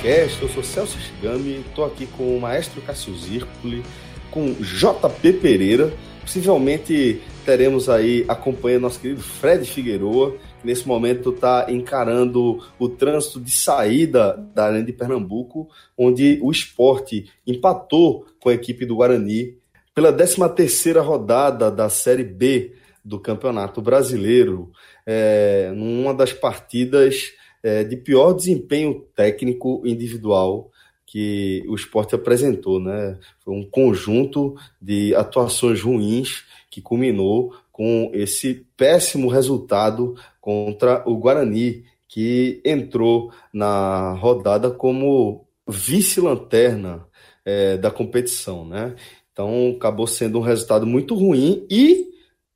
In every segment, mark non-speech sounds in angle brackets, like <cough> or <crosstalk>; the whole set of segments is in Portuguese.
Telecast, eu sou Celso Shigami, estou aqui com o maestro Cássio Zirpoli, com JP Pereira, possivelmente teremos aí acompanhando nosso querido Fred Figueroa, que nesse momento está encarando o trânsito de saída da Arena de Pernambuco, onde o esporte empatou com a equipe do Guarani pela 13ª rodada da Série B do Campeonato Brasileiro, é, numa das partidas é, de pior desempenho técnico individual que o esporte apresentou, né? Foi um conjunto de atuações ruins que culminou com esse péssimo resultado contra o Guarani, que entrou na rodada como vice-lanterna é, da competição, né? Então acabou sendo um resultado muito ruim e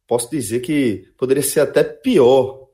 posso dizer que poderia ser até pior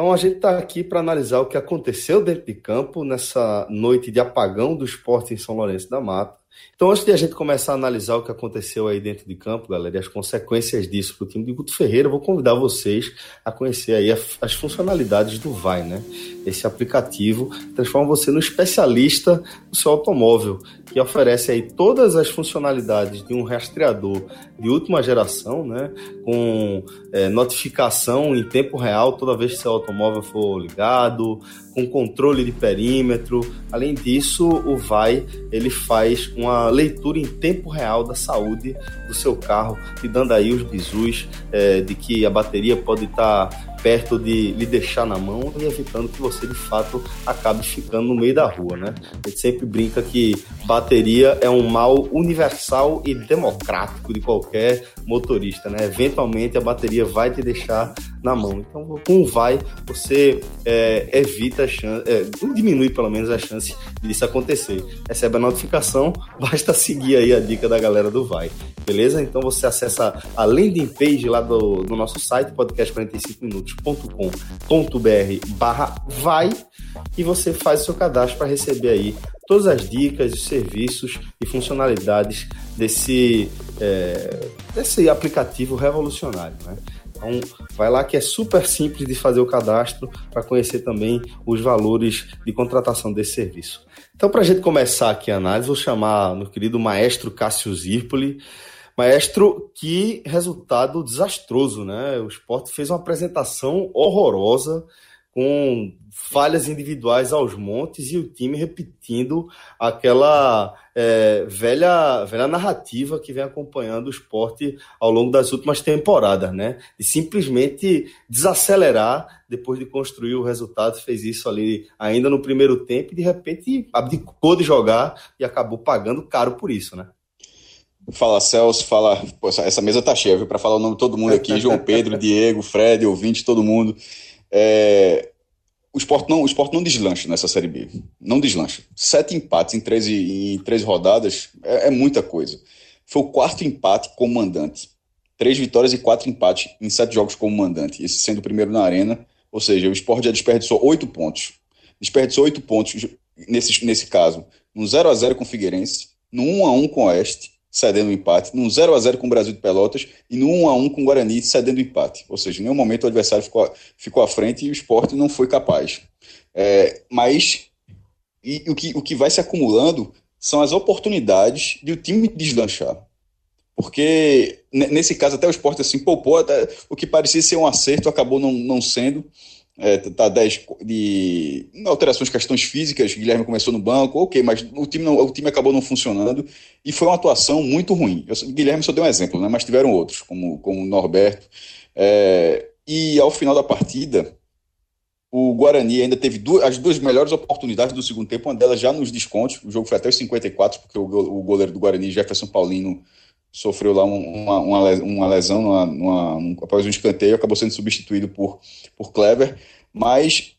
então a gente está aqui para analisar o que aconteceu dentro de campo nessa noite de apagão do esporte em São Lourenço da Mata. Então, antes de a gente começar a analisar o que aconteceu aí dentro de campo, galera, e as consequências disso para o time de Guto Ferreira, eu vou convidar vocês a conhecer aí as funcionalidades do Vai, né? Esse aplicativo transforma você no especialista do seu automóvel, que oferece aí todas as funcionalidades de um rastreador de última geração, né? Com é, notificação em tempo real toda vez que seu automóvel for ligado, com controle de perímetro. Além disso, o Vai ele faz uma leitura em tempo real da saúde do seu carro, te dando aí os bizus é, de que a bateria pode estar tá perto de lhe deixar na mão e evitando que você de fato acabe ficando no meio da rua, né? A gente sempre brinca que bateria é um mal universal e democrático de qualquer motorista, né? Eventualmente a bateria vai te deixar na mão. Então, com o vai, você é, evita a chance, é, diminui pelo menos a chance disso acontecer. Recebe a notificação, <laughs> basta seguir aí a dica da galera do vai, beleza? Então você acessa a landing page lá do, do nosso site, podcast45minutos.com.br barra vai e você faz o seu cadastro para receber aí todas as dicas, os serviços e funcionalidades desse, é, desse aplicativo revolucionário, né? Então, vai lá que é super simples de fazer o cadastro para conhecer também os valores de contratação desse serviço. Então, para a gente começar aqui a análise, vou chamar meu querido maestro Cássio Zirpoli. Maestro, que resultado desastroso, né? O esporte fez uma apresentação horrorosa, com falhas individuais aos montes e o time repetindo aquela é, velha, velha narrativa que vem acompanhando o esporte ao longo das últimas temporadas, né? De simplesmente desacelerar depois de construir o resultado, fez isso ali ainda no primeiro tempo e de repente abdicou de jogar e acabou pagando caro por isso, né? Fala Celso, fala. Pô, essa mesa tá cheia, viu? Para falar o nome de todo mundo aqui: João Pedro, <laughs> Diego, Fred, ouvinte, todo mundo. É, o esporte não, o esporte não deslancha nessa Série B. Não deslancha. Sete empates em 13, em 13 rodadas é, é muita coisa. Foi o quarto empate como mandante. Três vitórias e quatro empates em sete jogos como mandante. Esse sendo o primeiro na arena. Ou seja, o esporte já desperdiçou oito pontos. Desperdiçou oito pontos nesse, nesse caso. No 0 a 0 com o Figueirense, no 1 a 1 com o Oeste, cedendo o empate, num 0 a 0 com o Brasil de Pelotas e no 1 a 1 com o Guarani, cedendo o empate. Ou seja, em nenhum momento o adversário ficou, ficou à frente e o esporte não foi capaz. É, mas e, o, que, o que vai se acumulando são as oportunidades de o time deslanchar. Porque nesse caso até o esporte assim poupou, até, o que parecia ser um acerto acabou não, não sendo é, tá 10 de alterações, questões físicas, Guilherme começou no banco, ok, mas o time, não, o time acabou não funcionando e foi uma atuação muito ruim. Eu, Guilherme só deu um exemplo, né, mas tiveram outros, como, como Norberto. É, e ao final da partida, o Guarani ainda teve duas, as duas melhores oportunidades do segundo tempo, uma delas já nos descontos, o jogo foi até os 54, porque o, o goleiro do Guarani, Jefferson Paulino, sofreu lá uma, uma, uma lesão numa, numa, após um escanteio, acabou sendo substituído por, por Clever, mas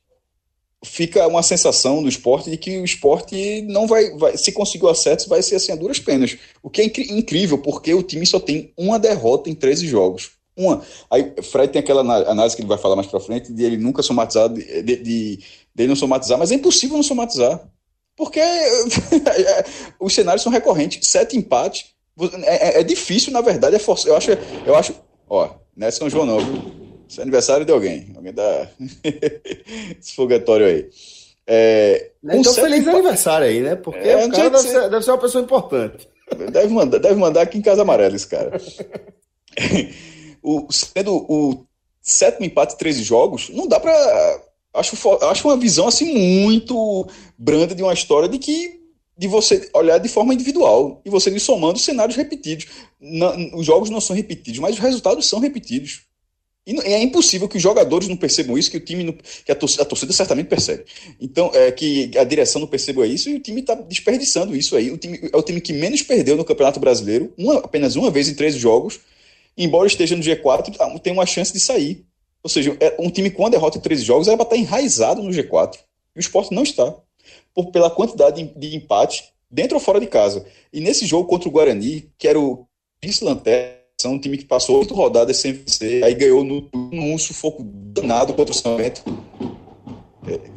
fica uma sensação do esporte de que o esporte não vai, vai se conseguiu acertos, vai ser assim a duras penas. O que é incrível, porque o time só tem uma derrota em 13 jogos. Uma. Aí Fred tem aquela análise que ele vai falar mais para frente de ele nunca somatizar, de, de, de, de não somatizar, mas é impossível não somatizar. Porque <laughs> os cenários são recorrentes. Sete empates, é, é, é, difícil, na verdade, é forçado. Eu acho, eu acho, ó, não é São João não, viu? Isso é aniversário de alguém. Alguém dá <laughs> esse foguetório aí. É, então, feliz aniversário aí, né? Porque é, o cara deve ser, deve ser uma pessoa importante. Deve mandar, deve mandar aqui em Casa Amarela esse cara. <laughs> o, sendo o sétimo empate, 13 jogos, não dá para acho, acho uma visão assim muito branda de uma história de que de você olhar de forma individual e você ir somando cenários repetidos. Não, os jogos não são repetidos, mas os resultados são repetidos. E é impossível que os jogadores não percebam isso, que o time, não, que a torcida, a torcida, certamente percebe. Então, é que a direção não perceba isso e o time está desperdiçando isso aí. O time, é o time que menos perdeu no Campeonato Brasileiro, uma, apenas uma vez em 13 jogos, embora esteja no G4, tá, tem uma chance de sair. Ou seja, é um time com a derrota em 13 jogos era para estar enraizado no G4. E o esporte não está. Por, pela quantidade de, de empates dentro ou fora de casa. E nesse jogo contra o Guarani, que era o vice-lanterna, um time que passou oito rodadas sem vencer, aí ganhou no, num sufoco danado contra o São Bento.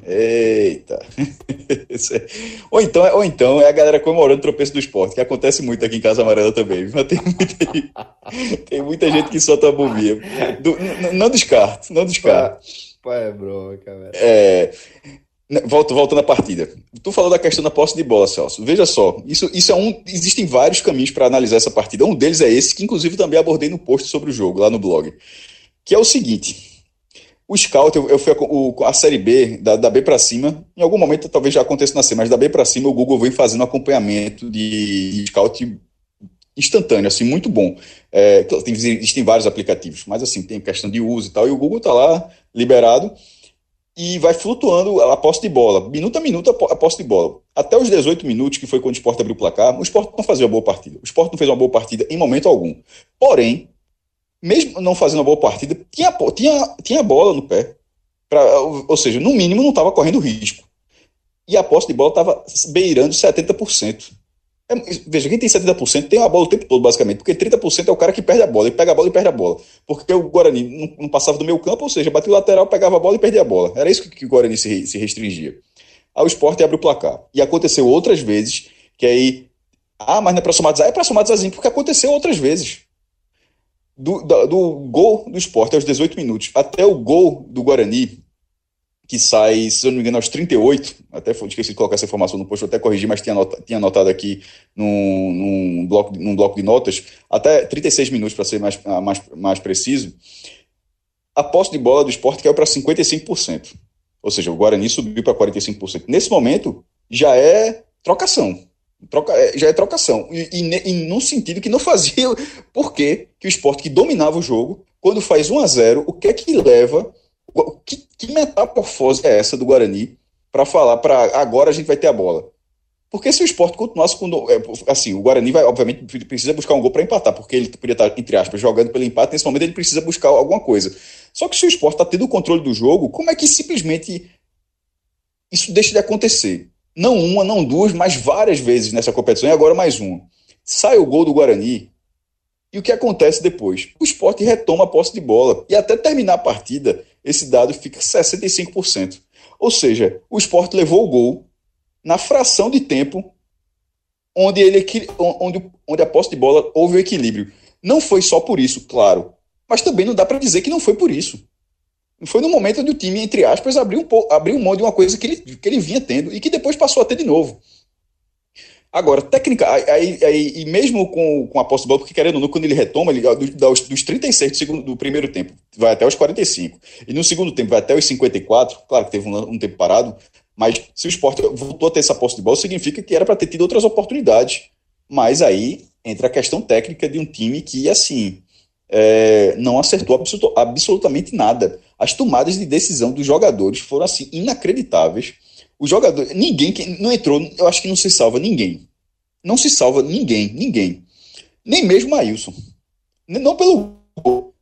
Eita! <laughs> ou, então, ou então é a galera comemorando o tropeço do esporte, que acontece muito aqui em Casa Amarela também. Mas tem muita, tem muita gente que solta a bombinha. Do, não descarto, não descarto. Pô, é bronca, velho. É, Volto, voltando à partida. Tu falou da questão da posse de bola, Celso. Veja só, isso, isso é um. Existem vários caminhos para analisar essa partida. Um deles é esse, que inclusive também abordei no post sobre o jogo, lá no blog. Que é o seguinte: o scout, eu, eu fui a, o, a série B, da, da B para cima, em algum momento talvez já aconteça na C, mas da B para cima o Google vem fazendo acompanhamento de, de scout instantâneo, assim, muito bom. É, tem, existem vários aplicativos, mas assim, tem questão de uso e tal, e o Google está lá liberado e vai flutuando a posse de bola, minuto a minuto a posse de bola. Até os 18 minutos, que foi quando o Sport abriu o placar, o Sport não fazia uma boa partida. O Sport não fez uma boa partida em momento algum. Porém, mesmo não fazendo uma boa partida, tinha, tinha, tinha bola no pé. Pra, ou seja, no mínimo não estava correndo risco. E a posse de bola estava beirando 70%. É, veja, quem tem 70% tem a bola o tempo todo, basicamente, porque 30% é o cara que perde a bola, ele pega a bola e perde a bola. Porque o Guarani não, não passava do meio campo, ou seja, batia o lateral, pegava a bola e perdia a bola. Era isso que, que o Guarani se, se restringia. Aí o esporte abre o placar. E aconteceu outras vezes que aí. Ah, mas não é para somar é para somar desazinho, porque aconteceu outras vezes. Do, do, do gol do esporte aos 18 minutos até o gol do Guarani, que sai, se eu não me engano, aos 38. Até esqueci de colocar essa informação no post, eu até corrigi, mas tinha, tinha anotado aqui num, num, bloco, num bloco de notas, até 36 minutos, para ser mais, mais, mais preciso. A posse de bola do esporte caiu para 55%. Ou seja, o Guarani subiu para 45%. Nesse momento, já é trocação. Troca, é, já é trocação. E, e, e num sentido que não fazia. Por que o esporte que dominava o jogo, quando faz 1 a 0 o que é que leva que, que metamorfose é essa do Guarani para falar para agora a gente vai ter a bola? Porque se o esporte continuasse com. É, assim, o Guarani vai, obviamente, precisa buscar um gol para empatar, porque ele poderia estar, entre aspas, jogando pelo empate. Nesse momento, ele precisa buscar alguma coisa. Só que se o esporte está tendo o controle do jogo, como é que simplesmente isso deixa de acontecer? Não uma, não duas, mas várias vezes nessa competição, e agora mais uma. Sai o gol do Guarani, e o que acontece depois? O esporte retoma a posse de bola. E até terminar a partida, esse dado fica 65%. Ou seja, o esporte levou o gol na fração de tempo onde, ele, onde, onde a posse de bola houve o equilíbrio. Não foi só por isso, claro. Mas também não dá para dizer que não foi por isso. Foi no momento onde o time, entre aspas, abriu um, abriu um mão de uma coisa que ele, que ele vinha tendo e que depois passou a ter de novo. Agora, técnica, aí, aí, e mesmo com, com a posse de bola, porque querendo ou não, quando ele retoma, ele dos, dos 36 do, segundo, do primeiro tempo, vai até os 45. E no segundo tempo vai até os 54, claro que teve um, um tempo parado, mas se o esporte voltou a ter essa posse de bola, significa que era para ter tido outras oportunidades. Mas aí entra a questão técnica de um time que, assim, é, não acertou absolutamente nada. As tomadas de decisão dos jogadores foram, assim, inacreditáveis o jogador, ninguém que não entrou, eu acho que não se salva ninguém. Não se salva ninguém, ninguém. Nem mesmo Ailson. Não pelo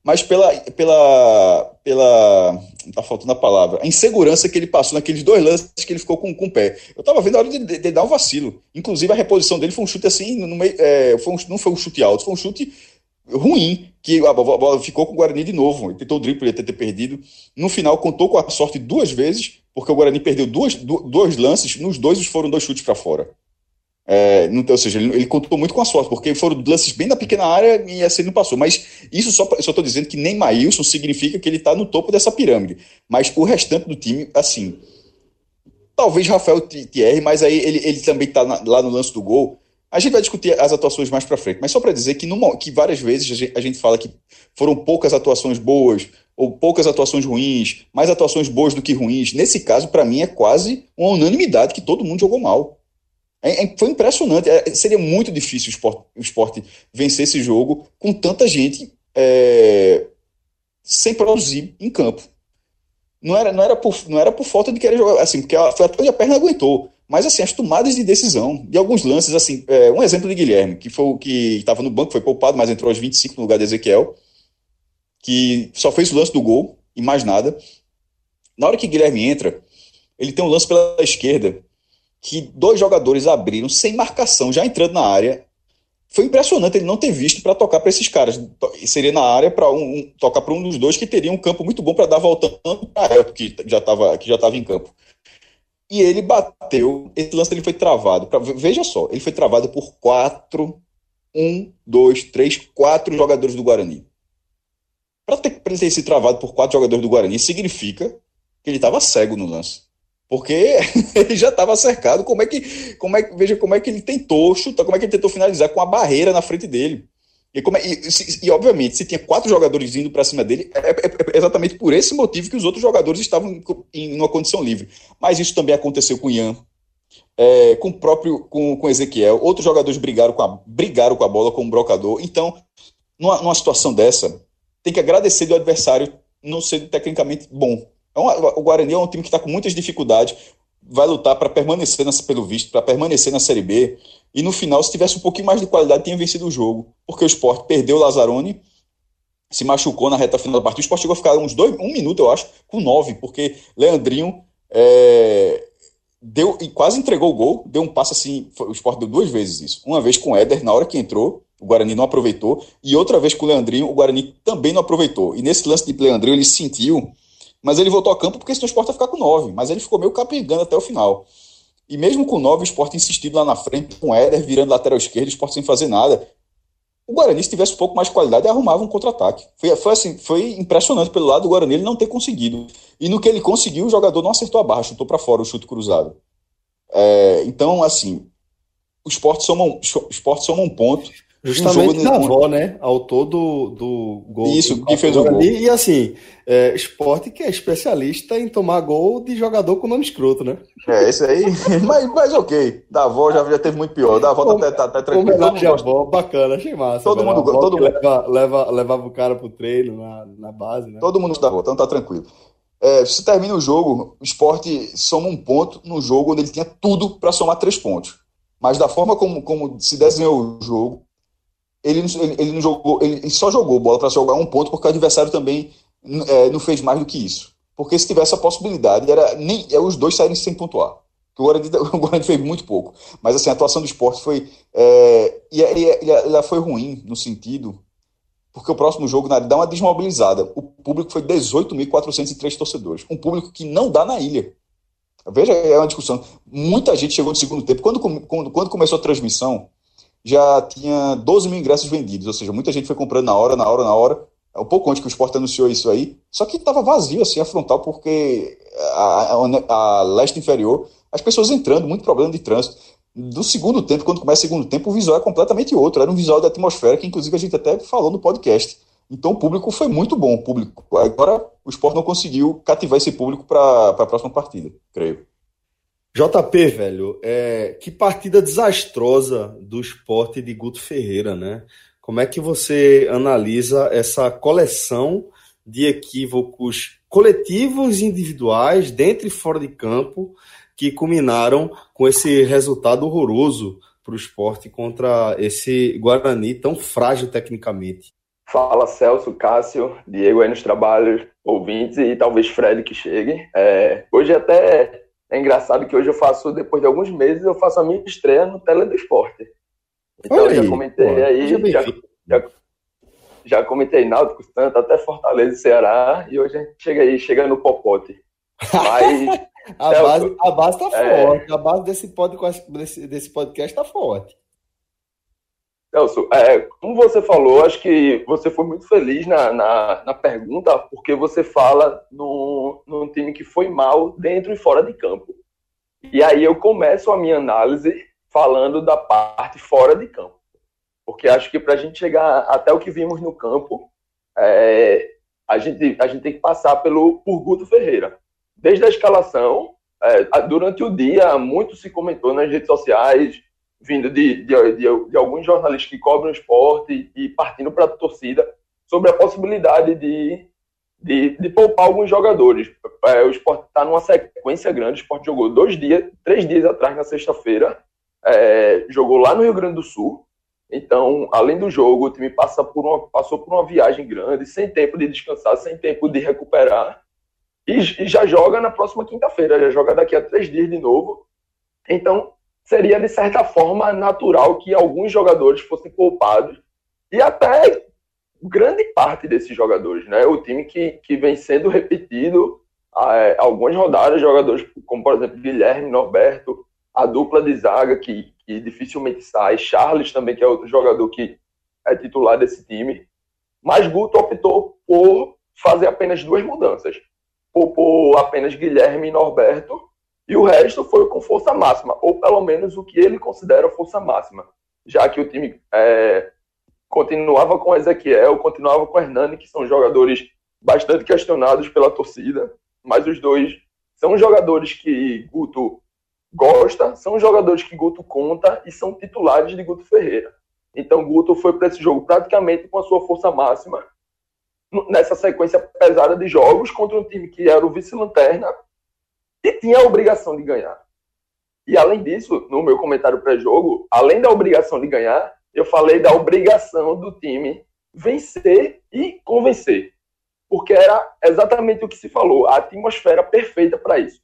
mas pela pela pela tá faltando a palavra, a insegurança que ele passou naqueles dois lances que ele ficou com, com o pé. Eu tava vendo a hora de, de, de dar um vacilo. Inclusive a reposição dele foi um chute assim, no meio, é, foi um, não foi um chute alto, foi um chute ruim, que a bola ficou com o Guarani de novo. Ele tentou o drible, ele ter perdido. No final, contou com a sorte duas vezes, porque o Guarani perdeu duas, dois lances, nos dois foram dois chutes para fora. É, não, ou seja, ele, ele, contou muito com a sorte, porque foram lances bem na pequena área e assim não passou. Mas isso só estou dizendo que nem Maílson significa que ele está no topo dessa pirâmide. Mas o restante do time, assim, talvez Rafael Thierry, mas aí ele, ele também está lá no lance do gol. A gente vai discutir as atuações mais para frente, mas só para dizer que, numa, que várias vezes a gente, a gente fala que foram poucas atuações boas ou poucas atuações ruins, mais atuações boas do que ruins. Nesse caso, para mim, é quase uma unanimidade que todo mundo jogou mal. É, é, foi impressionante. É, seria muito difícil o esporte, o esporte, vencer esse jogo com tanta gente é, sem produzir em campo. Não era, não, era por, não era por falta de querer jogar, assim, porque a, a perna aguentou. Mas, assim, as tomadas de decisão de alguns lances, assim, é, um exemplo de Guilherme, que foi o que estava no banco, foi poupado, mas entrou aos 25 no lugar de Ezequiel, que só fez o lance do gol e mais nada. Na hora que Guilherme entra, ele tem um lance pela esquerda, que dois jogadores abriram sem marcação, já entrando na área. Foi impressionante ele não ter visto para tocar para esses caras. Seria na área para um, um, tocar para um dos dois que teria um campo muito bom para dar voltando para Elton, que já estava que já estava em campo e ele bateu. Esse lance ele foi travado. Pra, veja só, ele foi travado por quatro, um, dois, três, quatro jogadores do Guarani. Para ter, ele ter sido travado por quatro jogadores do Guarani, significa que ele estava cego no lance. Porque <laughs> ele já estava cercado. Como é que. Como é, veja como é que ele tentou chutar, como é que ele tentou finalizar com a barreira na frente dele. E, como é, e, e, obviamente, se tinha quatro jogadores indo para cima dele, é, é, é, exatamente por esse motivo que os outros jogadores estavam em, em uma condição livre. Mas isso também aconteceu com o Ian, é, com o próprio com, com Ezequiel. Outros jogadores brigaram com a, brigaram com a bola com o brocador. Então, numa, numa situação dessa, tem que agradecer do adversário não sendo tecnicamente bom. É o Guarani é um time que está com muitas dificuldades vai lutar para permanecer, nessa, pelo visto, para permanecer na Série B. E no final, se tivesse um pouquinho mais de qualidade, tinha vencido o jogo. Porque o Sport perdeu o Lazzaroni, se machucou na reta final da partida. O Sport chegou a ficar uns dois, um minuto, eu acho, com nove, porque Leandrinho é, deu e quase entregou o gol, deu um passe assim. O Sport deu duas vezes isso. Uma vez com o Éder, na hora que entrou, o Guarani não aproveitou, e outra vez com o Leandrinho, o Guarani também não aproveitou. E nesse lance de Leandrinho, ele sentiu mas ele voltou a campo porque senão o Sport ia ficar com 9. Mas ele ficou meio capengando até o final. E mesmo com 9, o Sport insistindo lá na frente, com o Éder virando lateral esquerdo, o Sport sem fazer nada. O Guarani, se tivesse um pouco mais de qualidade, arrumava um contra-ataque. Foi, foi, assim, foi impressionante pelo lado do Guarani ele não ter conseguido. E no que ele conseguiu, o jogador não acertou a barra, chutou para fora o chute cruzado. É, então, assim, o Sport soma, o Sport soma um ponto Justamente um avó, né? Autor do, do gol. Isso, que fez o gol. E assim, é, esporte que é especialista em tomar gol de jogador com nome escroto, né? É, esse aí. <laughs> mas, mas ok. Da avó já, já teve muito pior. Da avó tá, tá, tá tranquilo. Homenagem à avó, bacana, achei massa. Todo mundo. Todo mundo... Leva, leva, levava o cara pro treino na, na base, né? Todo mundo da avó, então tá tranquilo. É, se termina o jogo, o esporte soma um ponto no jogo onde ele tinha tudo para somar três pontos. Mas da forma como, como se desenhou o jogo, ele, ele, ele, não jogou, ele, só jogou bola para jogar um ponto porque o adversário também é, não fez mais do que isso. Porque se tivesse a possibilidade, era nem é, os dois saírem sem pontuar. O Guarani, <laughs> o Guarani fez muito pouco. Mas assim, a atuação do esporte foi. É, e, e, ela foi ruim no sentido. Porque o próximo jogo dá uma desmobilizada. O público foi 18.403 torcedores. Um público que não dá na ilha. Veja, é uma discussão. Muita gente chegou no segundo tempo. Quando, quando, quando começou a transmissão, já tinha 12 mil ingressos vendidos, ou seja, muita gente foi comprando na hora, na hora, na hora. É um pouco antes que o esporte anunciou isso aí, só que estava vazio assim a frontal, porque a, a, a, leste inferior, as pessoas entrando, muito problema de trânsito. Do segundo tempo, quando começa o segundo tempo, o visual é completamente outro. Era um visual da atmosfera que, inclusive, a gente até falou no podcast. Então, o público foi muito bom. O público. Agora, o esporte não conseguiu cativar esse público para a próxima partida, creio. JP, velho, é, que partida desastrosa do esporte de Guto Ferreira, né? Como é que você analisa essa coleção de equívocos coletivos e individuais, dentro e fora de campo, que culminaram com esse resultado horroroso para o esporte contra esse Guarani tão frágil tecnicamente? Fala Celso, Cássio, Diego aí nos trabalhos, ouvintes e talvez Fred que chegue. É, hoje até é engraçado que hoje eu faço, depois de alguns meses, eu faço a minha estreia no Tele do Esporte. Então aí, já comentei pô, aí, já, já, já, comentei Náutico, Santa, até Fortaleza e Ceará, e hoje a gente chega aí, chega no Popote. Mas, <laughs> a, base, a base tá é... forte, a base desse podcast, desse, desse podcast tá forte. Celso, é, como você falou, acho que você foi muito feliz na, na, na pergunta, porque você fala no, num time que foi mal dentro e fora de campo. E aí eu começo a minha análise falando da parte fora de campo. Porque acho que para a gente chegar até o que vimos no campo, é, a, gente, a gente tem que passar pelo, por Guto Ferreira. Desde a escalação, é, durante o dia, muito se comentou nas redes sociais, vindo de, de, de, de alguns jornalistas que cobrem o esporte e partindo para a torcida, sobre a possibilidade de, de, de poupar alguns jogadores. É, o esporte está numa sequência grande, o esporte jogou dois dias, três dias atrás, na sexta-feira, é, jogou lá no Rio Grande do Sul. Então, além do jogo, o time passa por uma, passou por uma viagem grande, sem tempo de descansar, sem tempo de recuperar. E, e já joga na próxima quinta-feira, já joga daqui a três dias de novo. Então, seria de certa forma natural que alguns jogadores fossem poupados e até grande parte desses jogadores, né? O time que, que vem sendo repetido é, algumas rodadas, jogadores como, por exemplo, Guilherme, Norberto, a dupla de zaga que, que dificilmente sai, Charles também, que é outro jogador que é titular desse time. Mas Guto optou por fazer apenas duas mudanças. Poupou apenas Guilherme e Norberto, e o resto foi com força máxima, ou pelo menos o que ele considera força máxima, já que o time é, continuava com Ezequiel, continuava com Hernani, que são jogadores bastante questionados pela torcida, mas os dois são jogadores que Guto gosta, são jogadores que Guto conta e são titulares de Guto Ferreira. Então Guto foi para esse jogo praticamente com a sua força máxima nessa sequência pesada de jogos contra um time que era o vice-lanterna e tinha a obrigação de ganhar. E além disso, no meu comentário pré-jogo, além da obrigação de ganhar, eu falei da obrigação do time vencer e convencer. Porque era exatamente o que se falou, a atmosfera perfeita para isso.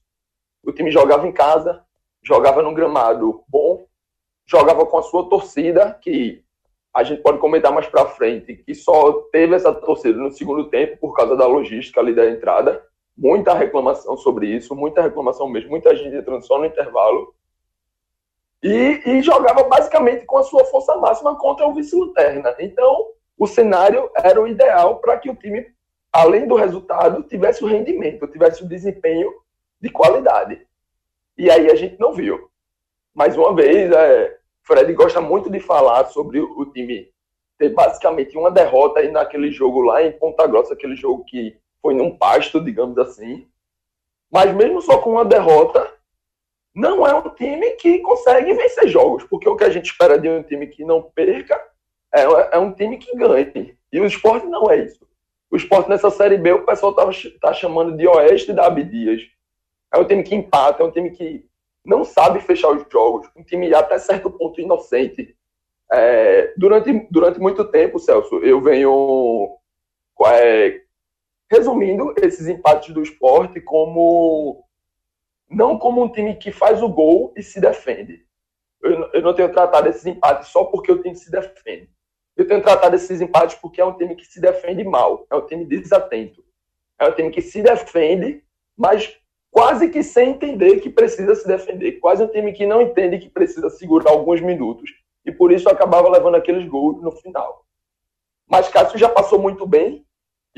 O time jogava em casa, jogava num gramado bom, jogava com a sua torcida, que a gente pode comentar mais para frente, que só teve essa torcida no segundo tempo por causa da logística ali da entrada. Muita reclamação sobre isso, muita reclamação mesmo, muita gente entrando só no intervalo. E, e jogava basicamente com a sua força máxima contra o vice-lanterna. Então, o cenário era o ideal para que o time, além do resultado, tivesse o rendimento, tivesse o desempenho de qualidade. E aí a gente não viu. Mais uma vez, é, Fred gosta muito de falar sobre o time ter basicamente uma derrota aí naquele jogo lá em Ponta Grossa, aquele jogo que foi num pasto, digamos assim. Mas mesmo só com uma derrota, não é um time que consegue vencer jogos, porque o que a gente espera de um time que não perca é, é um time que ganhe. E o esporte não é isso. O esporte nessa Série B, o pessoal está tá chamando de Oeste da Abdias. É um time que empata, é um time que não sabe fechar os jogos, um time até certo ponto inocente. É, durante, durante muito tempo, Celso, eu venho é, resumindo esses empates do esporte como não como um time que faz o gol e se defende. Eu, eu não tenho tratado esses empates só porque o time se defende. Eu tenho tratado esses empates porque é um time que se defende mal, é um time desatento. É um time que se defende, mas quase que sem entender que precisa se defender. Quase um time que não entende que precisa segurar alguns minutos. E por isso acabava levando aqueles gols no final. Mas Cássio já passou muito bem.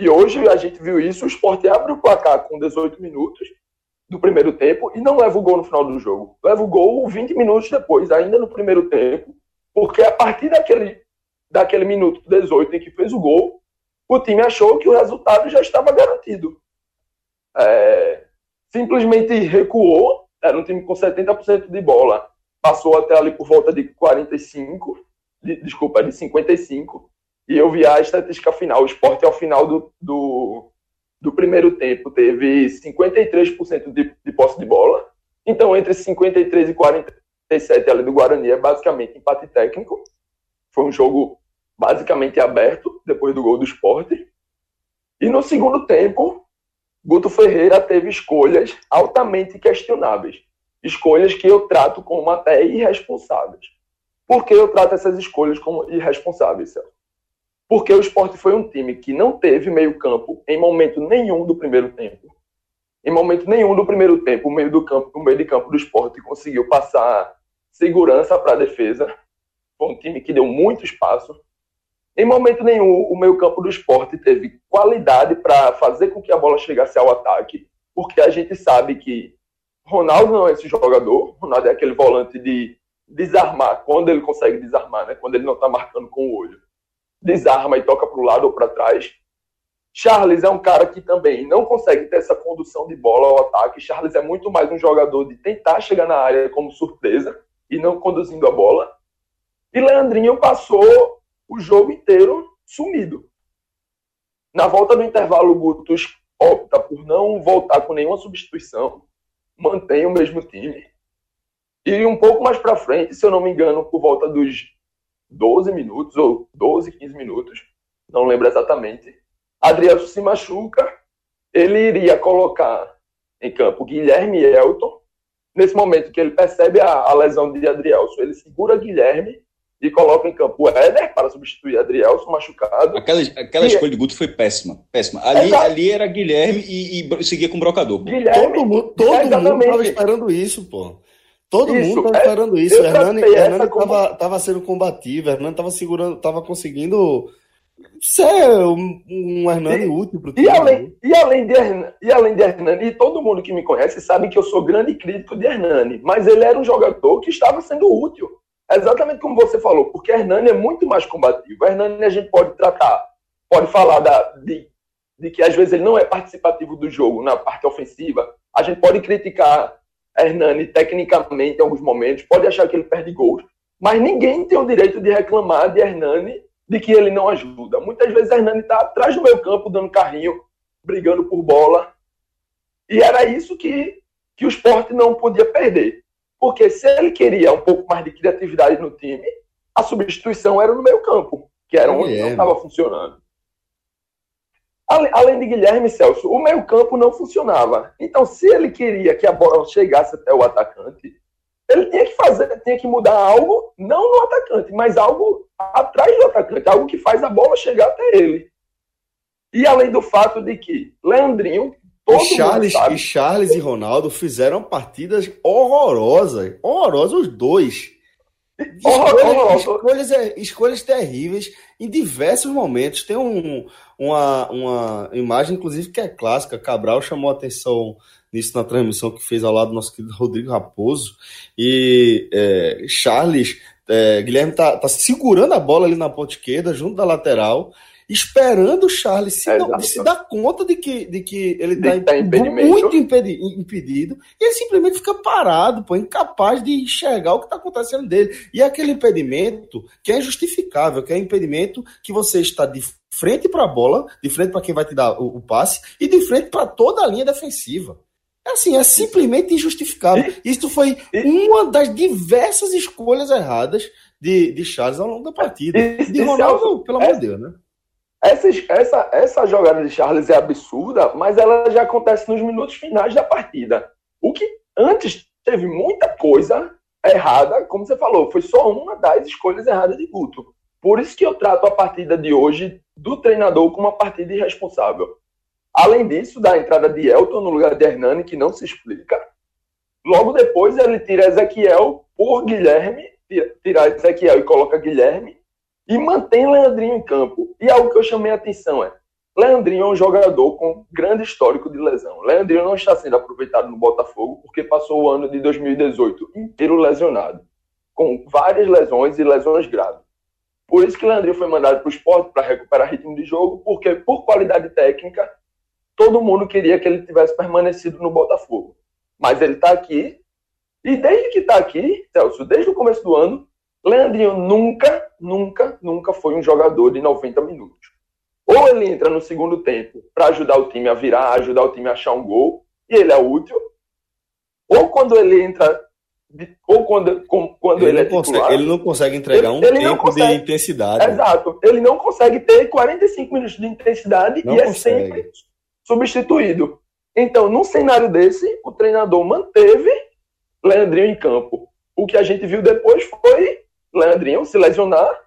E hoje a gente viu isso. O Sport abre o placar com 18 minutos do primeiro tempo e não leva o gol no final do jogo. Leva o gol 20 minutos depois, ainda no primeiro tempo. Porque a partir daquele, daquele minuto 18 em que fez o gol, o time achou que o resultado já estava garantido. É, simplesmente recuou, era um time com 70% de bola, passou até ali por volta de 45, de, desculpa, de 55, e eu vi a estatística final, o esporte ao final do, do, do primeiro tempo teve 53% de, de posse de bola, então entre 53 e 47 ali do Guarani é basicamente empate técnico, foi um jogo basicamente aberto, depois do gol do esporte, e no segundo tempo, Guto Ferreira teve escolhas altamente questionáveis. Escolhas que eu trato como até irresponsáveis. Por que eu trato essas escolhas como irresponsáveis, Celso? Porque o esporte foi um time que não teve meio-campo em momento nenhum do primeiro tempo. Em momento nenhum do primeiro tempo, o meio do campo, o meio de campo do esporte conseguiu passar segurança para a defesa. Foi um time que deu muito espaço. Em momento nenhum, o meio-campo do esporte teve qualidade para fazer com que a bola chegasse ao ataque, porque a gente sabe que Ronaldo não é esse jogador. Ronaldo é aquele volante de desarmar, quando ele consegue desarmar, né? quando ele não está marcando com o olho. Desarma e toca para o lado ou para trás. Charles é um cara que também não consegue ter essa condução de bola ao ataque. Charles é muito mais um jogador de tentar chegar na área como surpresa e não conduzindo a bola. E Leandrinho passou o jogo inteiro sumido. Na volta do intervalo, o Guto opta por não voltar com nenhuma substituição, mantém o mesmo time. E um pouco mais para frente, se eu não me engano, por volta dos 12 minutos, ou 12, 15 minutos, não lembro exatamente, Adrielso se machuca, ele iria colocar em campo Guilherme e Elton. Nesse momento que ele percebe a, a lesão de Adrielso, ele segura Guilherme e coloca em campo o Éder para substituir Adrielson machucado. Aquela, aquela escolha é... de Guto foi péssima. péssima. Ali, ali era Guilherme e, e seguia com o brocador. Guilherme, todo mundo, todo é mundo tava esperando isso, pô. Todo isso, mundo tava é, esperando isso. O Hernani, Hernani tava, tava sendo combativo, Hernani tava segurando, tava conseguindo ser um, um Hernani e, útil pro time. E além, né? e, além de Hernani, e além de Hernani, e todo mundo que me conhece sabe que eu sou grande crítico de Hernani, mas ele era um jogador que estava sendo útil. Exatamente como você falou, porque Hernani é muito mais combativo. Hernani a gente pode tratar, pode falar da, de, de que às vezes ele não é participativo do jogo na parte ofensiva. A gente pode criticar Hernani tecnicamente em alguns momentos, pode achar que ele perde gols, mas ninguém tem o direito de reclamar de Hernani de que ele não ajuda. Muitas vezes Hernani está atrás do meio campo, dando carrinho, brigando por bola. E era isso que, que o esporte não podia perder. Porque se ele queria um pouco mais de criatividade no time, a substituição era no meio campo, que era onde não estava funcionando. Além de Guilherme Celso, o meio campo não funcionava. Então, se ele queria que a bola chegasse até o atacante, ele tinha que fazer, tinha que mudar algo, não no atacante, mas algo atrás do atacante, algo que faz a bola chegar até ele. E além do fato de que Leandrinho Todo e Charles, e Charles e Ronaldo fizeram partidas horrorosas. Horrorosas os dois. Escolhas, escolhas, é, escolhas, terríveis em diversos momentos. Tem um, uma, uma imagem, inclusive, que é clássica. Cabral chamou a atenção nisso na transmissão que fez ao lado do nosso querido Rodrigo Raposo. E é, Charles, é, Guilherme tá, tá segurando a bola ali na ponta esquerda, junto da lateral esperando o Charles se, é, se dar conta de que, de que ele está muito impedi impedido, e ele simplesmente fica parado, pô, incapaz de enxergar o que está acontecendo dele. E é aquele impedimento que é injustificável, que é impedimento que você está de frente para a bola, de frente para quem vai te dar o, o passe, e de frente para toda a linha defensiva. É assim, é simplesmente injustificável. Isso foi uma das diversas escolhas erradas de, de Charles ao longo da partida. De Ronaldo, pelo amor de Deus, né? Essa, essa, essa jogada de Charles é absurda, mas ela já acontece nos minutos finais da partida. O que antes teve muita coisa errada, como você falou, foi só uma das escolhas erradas de Guto. Por isso que eu trato a partida de hoje do treinador como uma partida irresponsável. Além disso, da entrada de Elton no lugar de Hernani, que não se explica. Logo depois, ele tira Ezequiel por Guilherme, tira Ezequiel e coloca Guilherme, e mantém Leandrinho em campo. E algo que eu chamei a atenção é: Leandrinho é um jogador com grande histórico de lesão. Leandrinho não está sendo aproveitado no Botafogo porque passou o ano de 2018 inteiro lesionado, com várias lesões e lesões graves. Por isso que Leandrinho foi mandado para o esporte para recuperar ritmo de jogo, porque por qualidade técnica, todo mundo queria que ele tivesse permanecido no Botafogo. Mas ele está aqui, e desde que está aqui, Celso, desde o começo do ano, Leandrinho nunca, nunca, nunca foi um jogador de 90 minutos. Ou ele entra no segundo tempo para ajudar o time a virar, ajudar o time a achar um gol, e ele é útil. Ou quando ele entra, ou quando, quando ele, ele é titular, consegue, Ele não consegue entregar um tempo consegue, de intensidade. Exato. Ele não consegue ter 45 minutos de intensidade não e consegue. é sempre substituído. Então, num cenário desse, o treinador manteve Leandrinho em campo. O que a gente viu depois foi Leandrinho se lesionar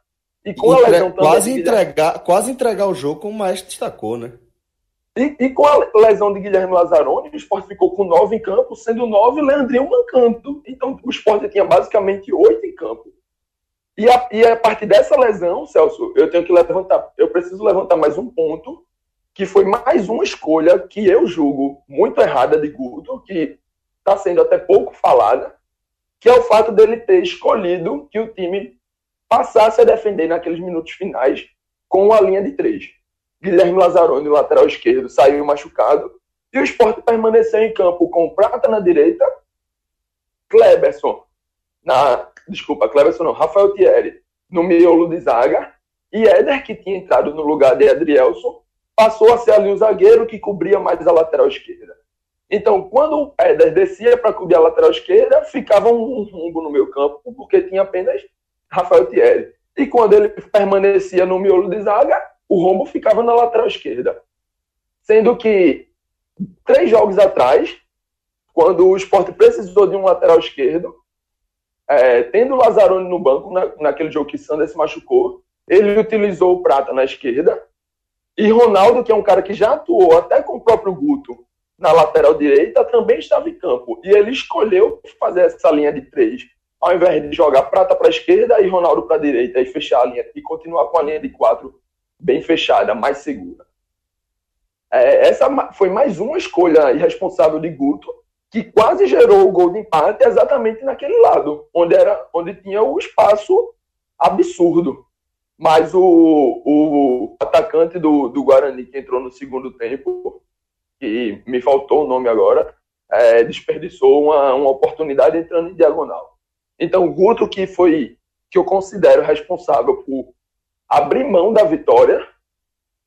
e com Entre... a lesão também. Quase entregar, quase entregar o jogo, como o Maestro destacou, né? E, e, com a lesão de Guilherme Lazzaroni, o esporte ficou com nove em campo, sendo nove Leandrinho mancando. Então o esporte tinha basicamente oito em campo. E a, e a partir dessa lesão, Celso, eu tenho que levantar, eu preciso levantar mais um ponto, que foi mais uma escolha que eu julgo muito errada de Guto, que está sendo até pouco falada, que é o fato dele ter escolhido que o time passasse a defender naqueles minutos finais com a linha de três. Guilherme Lazzaroni, lateral esquerdo, saiu machucado e o esporte permaneceu em campo com Prata na direita, Kleberson, na, desculpa, Kleberson não, Rafael Thierry no miolo de zaga e Éder, que tinha entrado no lugar de Adrielson, passou a ser ali um zagueiro que cobria mais a lateral esquerda. Então, quando o Éder descia para cobrir a lateral esquerda, ficava um rumbo no meu campo, porque tinha apenas Rafael Thierry. E quando ele permanecia no miolo de zaga, o rombo ficava na lateral esquerda. Sendo que três jogos atrás, quando o esporte precisou de um lateral esquerdo, é, tendo o Lazzaroni no banco, na, naquele jogo que Sander se machucou, ele utilizou o Prata na esquerda, e Ronaldo, que é um cara que já atuou até com o próprio Guto na lateral direita, também estava em campo. E ele escolheu fazer essa linha de três, ao invés de jogar Prata para a esquerda e Ronaldo para a direita, e fechar a linha, e continuar com a linha de quatro bem fechada, mais segura. É, essa foi mais uma escolha irresponsável de Guto, que quase gerou o gol de empate exatamente naquele lado, onde, era, onde tinha o espaço absurdo. Mas o, o atacante do, do Guarani, que entrou no segundo tempo, que me faltou o nome agora, é, desperdiçou uma, uma oportunidade entrando em diagonal. Então, o Guto, que foi, que eu considero responsável por abrir mão da vitória,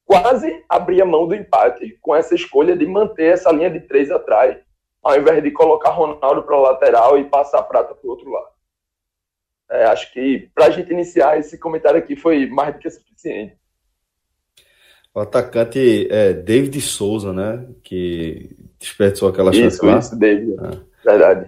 quase abrir a mão do empate com essa escolha de manter essa linha de três atrás, ao invés de colocar Ronaldo para a lateral e passar a prata para o outro lado. É, acho que para a gente iniciar esse comentário aqui foi mais do que suficiente. O atacante é David Souza, né? Que desperdiçou aquela chance isso, lá. Isso, David. Ah. Verdade.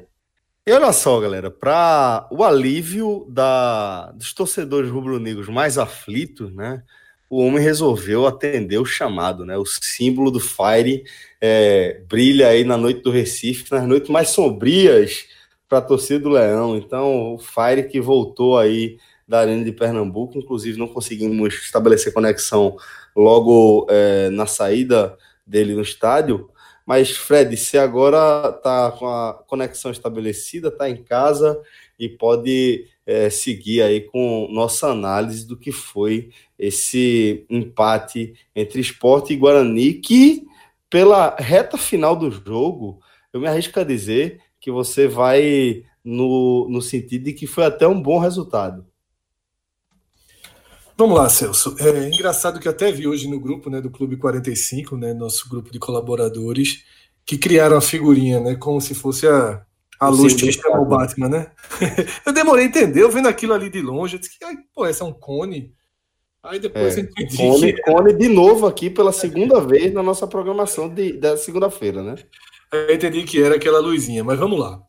E olha só, galera, para o alívio da, dos torcedores rubro-negros mais aflitos, né? o homem resolveu atender o chamado, né? O símbolo do Fire é, brilha aí na noite do Recife, nas noites mais sombrias para a torcida do Leão. Então, o Fire que voltou aí da Arena de Pernambuco, inclusive não conseguimos estabelecer conexão logo é, na saída dele no estádio. Mas, Fred, você agora está com a conexão estabelecida, está em casa e pode é, seguir aí com nossa análise do que foi esse empate entre esporte e Guarani, que pela reta final do jogo, eu me arrisco a dizer que você vai no, no sentido de que foi até um bom resultado. Vamos lá, Celso. É engraçado que até vi hoje no grupo né, do Clube 45, né, nosso grupo de colaboradores, que criaram a figurinha, né, como se fosse a, a luz que chama o Batman, né? <laughs> eu demorei a entender, eu vendo aquilo ali de longe, eu disse que, pô, esse é um cone. Aí depois é, eu entendi. Cone, que... cone de novo aqui pela segunda vez na nossa programação de, da segunda-feira, né? Eu entendi que era aquela luzinha, mas vamos lá.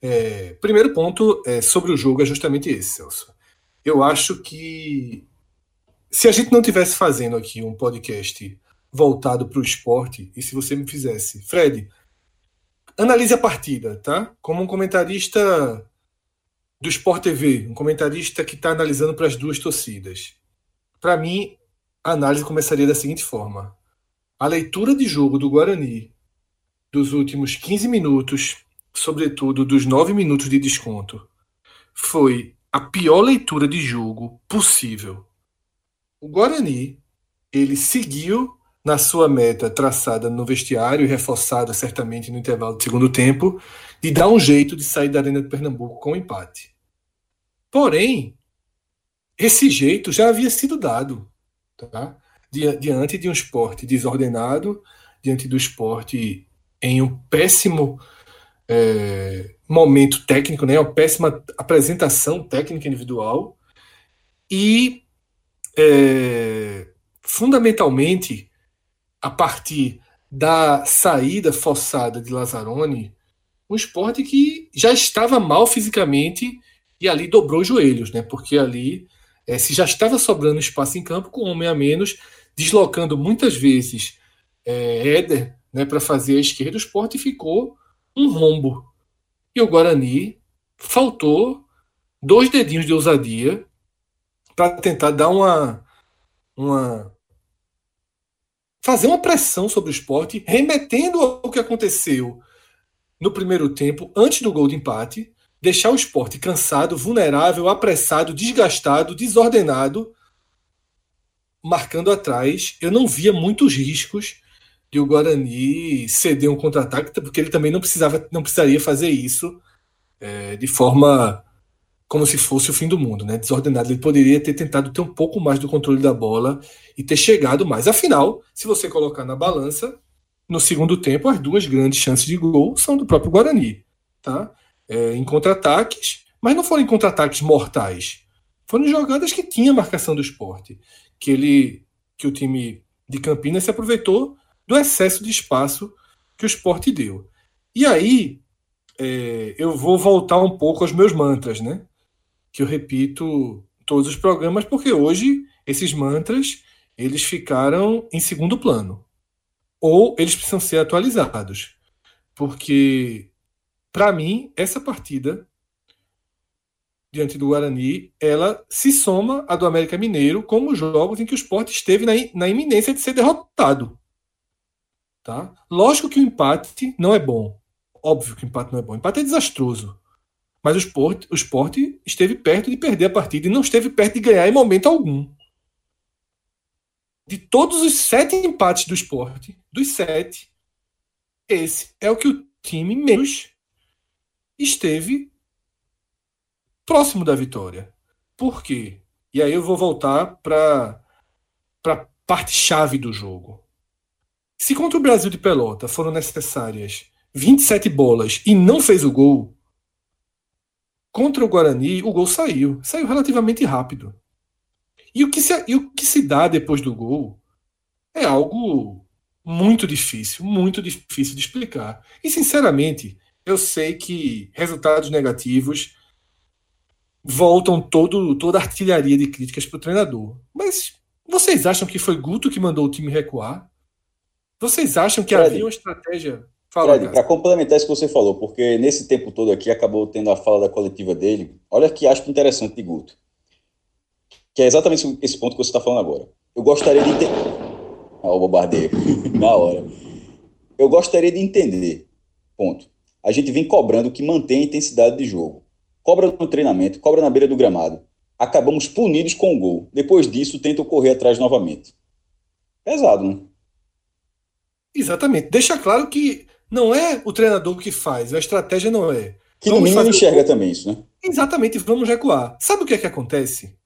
É, primeiro ponto é, sobre o jogo é justamente esse, Celso. Eu acho que se a gente não tivesse fazendo aqui um podcast voltado para o esporte, e se você me fizesse, Fred, analise a partida, tá? Como um comentarista do Sport TV, um comentarista que está analisando para as duas torcidas. Para mim, a análise começaria da seguinte forma: a leitura de jogo do Guarani dos últimos 15 minutos, sobretudo dos 9 minutos de desconto, foi a pior leitura de jogo possível. O Guarani, ele seguiu na sua meta traçada no vestiário e reforçada certamente no intervalo do segundo tempo, de dar um jeito de sair da Arena de Pernambuco com um empate. Porém, esse jeito já havia sido dado tá? diante de um esporte desordenado, diante do esporte em um péssimo é, momento técnico, né? uma péssima apresentação técnica individual e é, fundamentalmente a partir da saída forçada de Lazzaroni, um esporte que já estava mal fisicamente e ali dobrou os joelhos, né? Porque ali é, se já estava sobrando espaço em campo com um homem a menos, deslocando muitas vezes é, Éder né, para fazer a esquerda, o esporte ficou um rombo. E o Guarani faltou dois dedinhos de ousadia para tentar dar uma, uma fazer uma pressão sobre o esporte, remetendo ao que aconteceu no primeiro tempo, antes do gol de empate, deixar o esporte cansado, vulnerável, apressado, desgastado, desordenado, marcando atrás. Eu não via muitos riscos de o Guarani ceder um contra-ataque, porque ele também não precisava, não precisaria fazer isso é, de forma como se fosse o fim do mundo, né? Desordenado. Ele poderia ter tentado ter um pouco mais do controle da bola e ter chegado mais. Afinal, se você colocar na balança, no segundo tempo, as duas grandes chances de gol são do próprio Guarani, tá? É, em contra-ataques, mas não foram em contra-ataques mortais. Foram jogadas que tinha marcação do esporte, que ele, que o time de Campinas se aproveitou do excesso de espaço que o esporte deu. E aí, é, eu vou voltar um pouco aos meus mantras, né? Que eu repito todos os programas, porque hoje esses mantras eles ficaram em segundo plano ou eles precisam ser atualizados. Porque, para mim, essa partida diante do Guarani, ela se soma à do América Mineiro como jogos em que o esporte esteve na, na iminência de ser derrotado. Tá? Lógico que o empate não é bom. Óbvio que o empate não é bom. O empate é desastroso. Mas o esporte, o esporte esteve perto de perder a partida e não esteve perto de ganhar em momento algum de todos os sete empates do esporte, dos sete, esse é o que o time menos esteve próximo da vitória. Por quê? E aí eu vou voltar para a parte chave do jogo. Se contra o Brasil de Pelota foram necessárias 27 bolas e não fez o gol, contra o Guarani o gol saiu. Saiu relativamente rápido. E o que se, e o que se dá depois do gol é algo muito difícil, muito difícil de explicar. E, sinceramente, eu sei que resultados negativos voltam todo, toda a artilharia de críticas para o treinador. Mas vocês acham que foi Guto que mandou o time recuar? Vocês acham que Fred, havia uma estratégia? Fala, para complementar isso que você falou, porque nesse tempo todo aqui acabou tendo a fala da coletiva dele. Olha que acho interessante de Guto que é exatamente esse ponto que você está falando agora. Eu gostaria de entender. Ah, o bombardeio, <laughs> na hora. Eu gostaria de entender. Ponto. A gente vem cobrando que mantém a intensidade de jogo. Cobra no treinamento, cobra na beira do gramado. Acabamos punidos com o gol. Depois disso, tentam correr atrás novamente. Pesado, né? Exatamente. Deixa claro que não é o treinador que faz, a estratégia não é. Que no mínimo enxerga também isso, né? Exatamente, vamos recuar. Sabe o que é que acontece?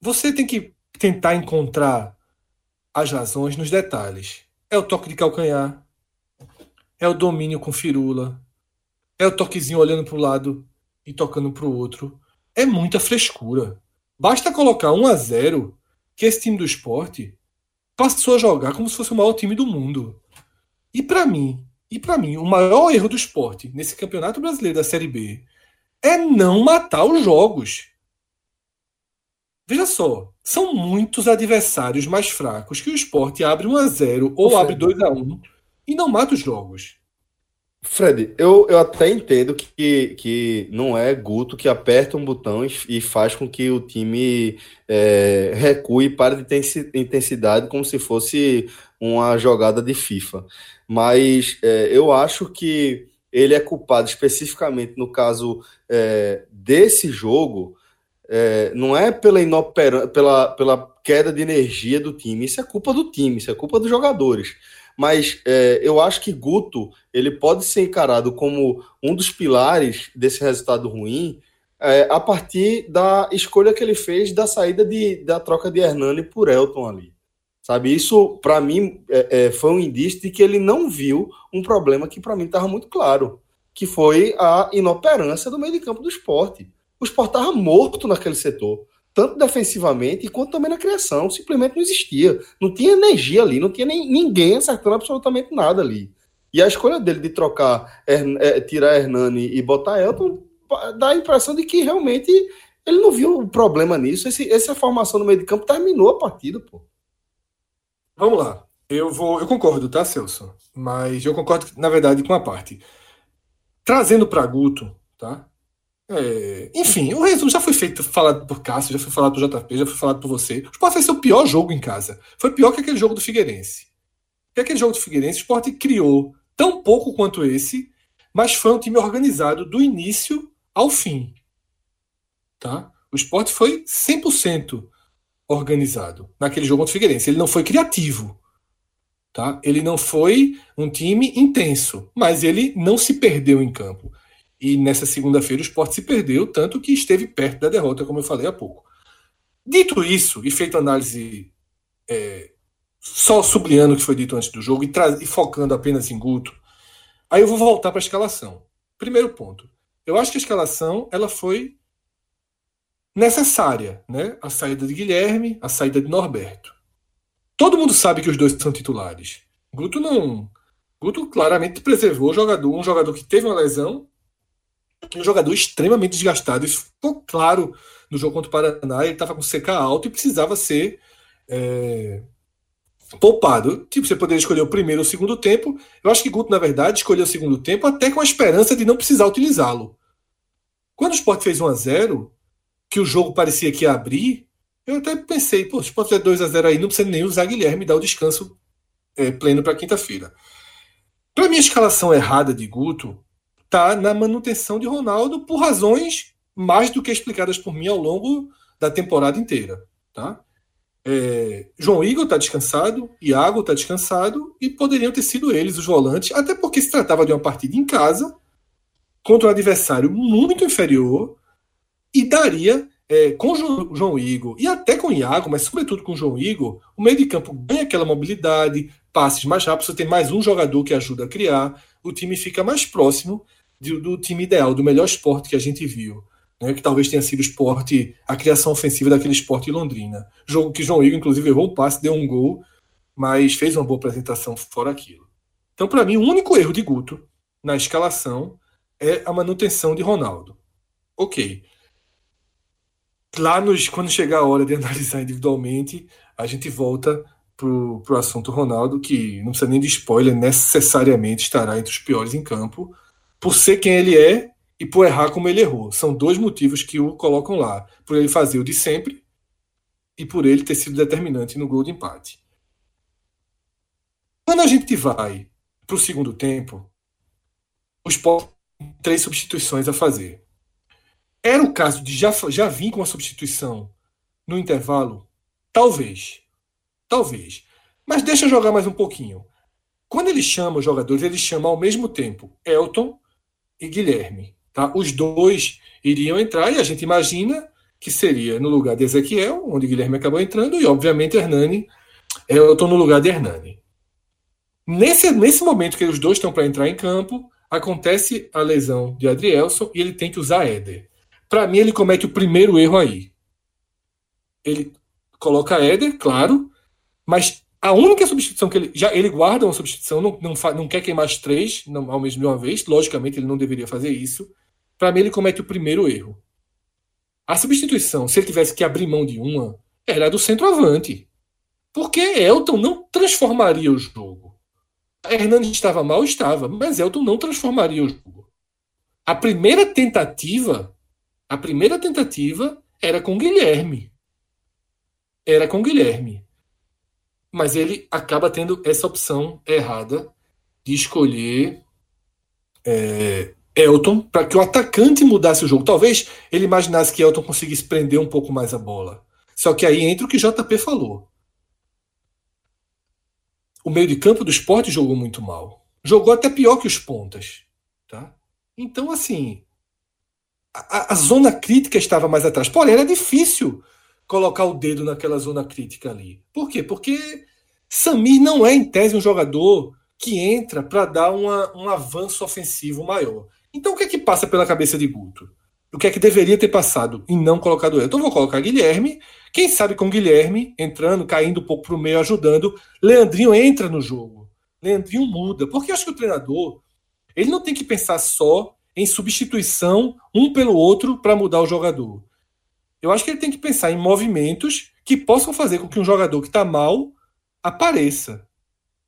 Você tem que tentar encontrar as razões nos detalhes. É o toque de calcanhar, é o domínio com firula, é o toquezinho olhando para o lado e tocando para o outro. É muita frescura. Basta colocar 1 a 0 que esse time do esporte passou a jogar como se fosse o maior time do mundo. E para mim, e para mim, o maior erro do esporte nesse Campeonato Brasileiro da Série B é não matar os jogos. Veja só, são muitos adversários mais fracos que o esporte abre 1 a 0 ou abre 2 a 1 e não mata os jogos. Fred, eu, eu até entendo que, que não é Guto que aperta um botão e, e faz com que o time é, recue e pare de intensidade como se fosse uma jogada de FIFA. Mas é, eu acho que ele é culpado especificamente no caso é, desse jogo é, não é pela, pela, pela queda de energia do time, isso é culpa do time, isso é culpa dos jogadores. Mas é, eu acho que Guto ele pode ser encarado como um dos pilares desse resultado ruim é, a partir da escolha que ele fez da saída de, da troca de Hernani por Elton ali. Sabe, isso para mim é, é, foi um indício de que ele não viu um problema que para mim estava muito claro, que foi a inoperância do meio de campo do esporte o Sport estava morto naquele setor, tanto defensivamente quanto também na criação. Simplesmente não existia. Não tinha energia ali, não tinha nem, ninguém acertando absolutamente nada ali. E a escolha dele de trocar, é, tirar Hernani e botar Elton, dá a impressão de que realmente ele não viu problema nisso. Esse, essa formação no meio de campo terminou a partida, pô. Vamos lá. Eu vou, eu concordo, tá, Celso? Mas eu concordo, na verdade, com a parte. Trazendo para Guto, tá? É, enfim, o resumo já foi feito, falado por Cássio, já foi falado por JP, já foi falado por você. O Sport ser o pior jogo em casa. Foi pior que aquele jogo do Figueirense. Porque aquele jogo do Figueirense, o Sport criou tão pouco quanto esse mas foi um time organizado do início ao fim. Tá? O esporte foi 100% organizado naquele jogo contra o Figueirense. Ele não foi criativo. Tá? Ele não foi um time intenso, mas ele não se perdeu em campo. E nessa segunda-feira o esporte se perdeu, tanto que esteve perto da derrota, como eu falei há pouco. Dito isso, e feito análise é, só sublinhando o que foi dito antes do jogo e, e focando apenas em Guto, aí eu vou voltar para a escalação. Primeiro ponto. Eu acho que a escalação ela foi necessária, né? A saída de Guilherme, a saída de Norberto. Todo mundo sabe que os dois são titulares. Guto não. Guto claramente preservou o jogador, um jogador que teve uma lesão, um jogador extremamente desgastado. Isso ficou claro no jogo contra o Paraná. Ele estava com CK alto e precisava ser é, poupado. Tipo, você poderia escolher o primeiro ou o segundo tempo. Eu acho que Guto, na verdade, escolheu o segundo tempo até com a esperança de não precisar utilizá-lo. Quando o Sport fez 1 a 0 que o jogo parecia que ia abrir, eu até pensei, pô, se pode fazer 2 a 0 aí, não precisa nem usar Guilherme dar o descanso é, pleno para quinta-feira. Para mim, a escalação errada de Guto tá na manutenção de Ronaldo por razões mais do que explicadas por mim ao longo da temporada inteira, tá? É, João Igor está descansado, Iago está descansado e poderiam ter sido eles os volantes, até porque se tratava de uma partida em casa contra um adversário muito inferior e daria é, com João Igor e até com Iago, mas sobretudo com João Igor, o meio de campo ganha aquela mobilidade, passes mais rápidos, você tem mais um jogador que ajuda a criar, o time fica mais próximo do, do time ideal, do melhor esporte que a gente viu. Né, que talvez tenha sido o esporte, a criação ofensiva daquele esporte em Londrina. Jogo que João Igor, inclusive, errou um passe, deu um gol, mas fez uma boa apresentação fora aquilo. Então, para mim, o único erro de Guto na escalação é a manutenção de Ronaldo. Ok lá nos, quando chegar a hora de <laughs> analisar individualmente, a gente volta pro, pro assunto Ronaldo, que não precisa nem de spoiler, necessariamente estará entre os piores em campo, por ser quem ele é e por errar como ele errou. São dois motivos que o colocam lá. Por ele fazer o de sempre e por ele ter sido determinante no gol de empate. Quando a gente vai para o segundo tempo, os Sport três substituições a fazer. Era o caso de já, já vir com a substituição no intervalo? Talvez. Talvez. Mas deixa jogar mais um pouquinho. Quando ele chama os jogadores, ele chama ao mesmo tempo Elton e Guilherme. Tá? Os dois iriam entrar e a gente imagina que seria no lugar de Ezequiel, onde Guilherme acabou entrando, e obviamente Hernani, Elton no lugar de Hernani. Nesse, nesse momento que os dois estão para entrar em campo, acontece a lesão de Adrielson e ele tem que usar Éder. Para mim, ele comete o primeiro erro aí. Ele coloca Éder, claro, mas a única substituição que ele. Já ele guarda uma substituição, não, não, não quer queimar as três não, ao mesmo de uma vez. Logicamente, ele não deveria fazer isso. Para mim, ele comete o primeiro erro. A substituição, se ele tivesse que abrir mão de uma, era do centroavante. Porque Elton não transformaria o jogo. Hernandes estava mal, estava, mas Elton não transformaria o jogo. A primeira tentativa a primeira tentativa era com Guilherme. Era com Guilherme. Mas ele acaba tendo essa opção errada de escolher é, Elton para que o atacante mudasse o jogo. Talvez ele imaginasse que Elton conseguisse prender um pouco mais a bola. Só que aí entra o que JP falou. O meio de campo do esporte jogou muito mal. Jogou até pior que os pontas. Tá? Então, assim, a, a, zona crítica estava mais atrás. Porém, era difícil colocar o dedo naquela zona crítica ali. Por quê? Porque Samir não é, em tese, um jogador que entra para dar uma, um avanço ofensivo maior. Então, o que é que passa pela cabeça de Guto? O que é que deveria ter passado e não colocado ele? Então, vou colocar Guilherme. Quem sabe com Guilherme entrando, caindo um pouco para o meio, ajudando. Leandrinho entra no jogo. Leandrinho muda. Porque eu acho que o treinador ele não tem que pensar só em substituição um pelo outro para mudar o jogador. Eu acho que ele tem que pensar em movimentos que possam fazer com que um jogador que está mal apareça.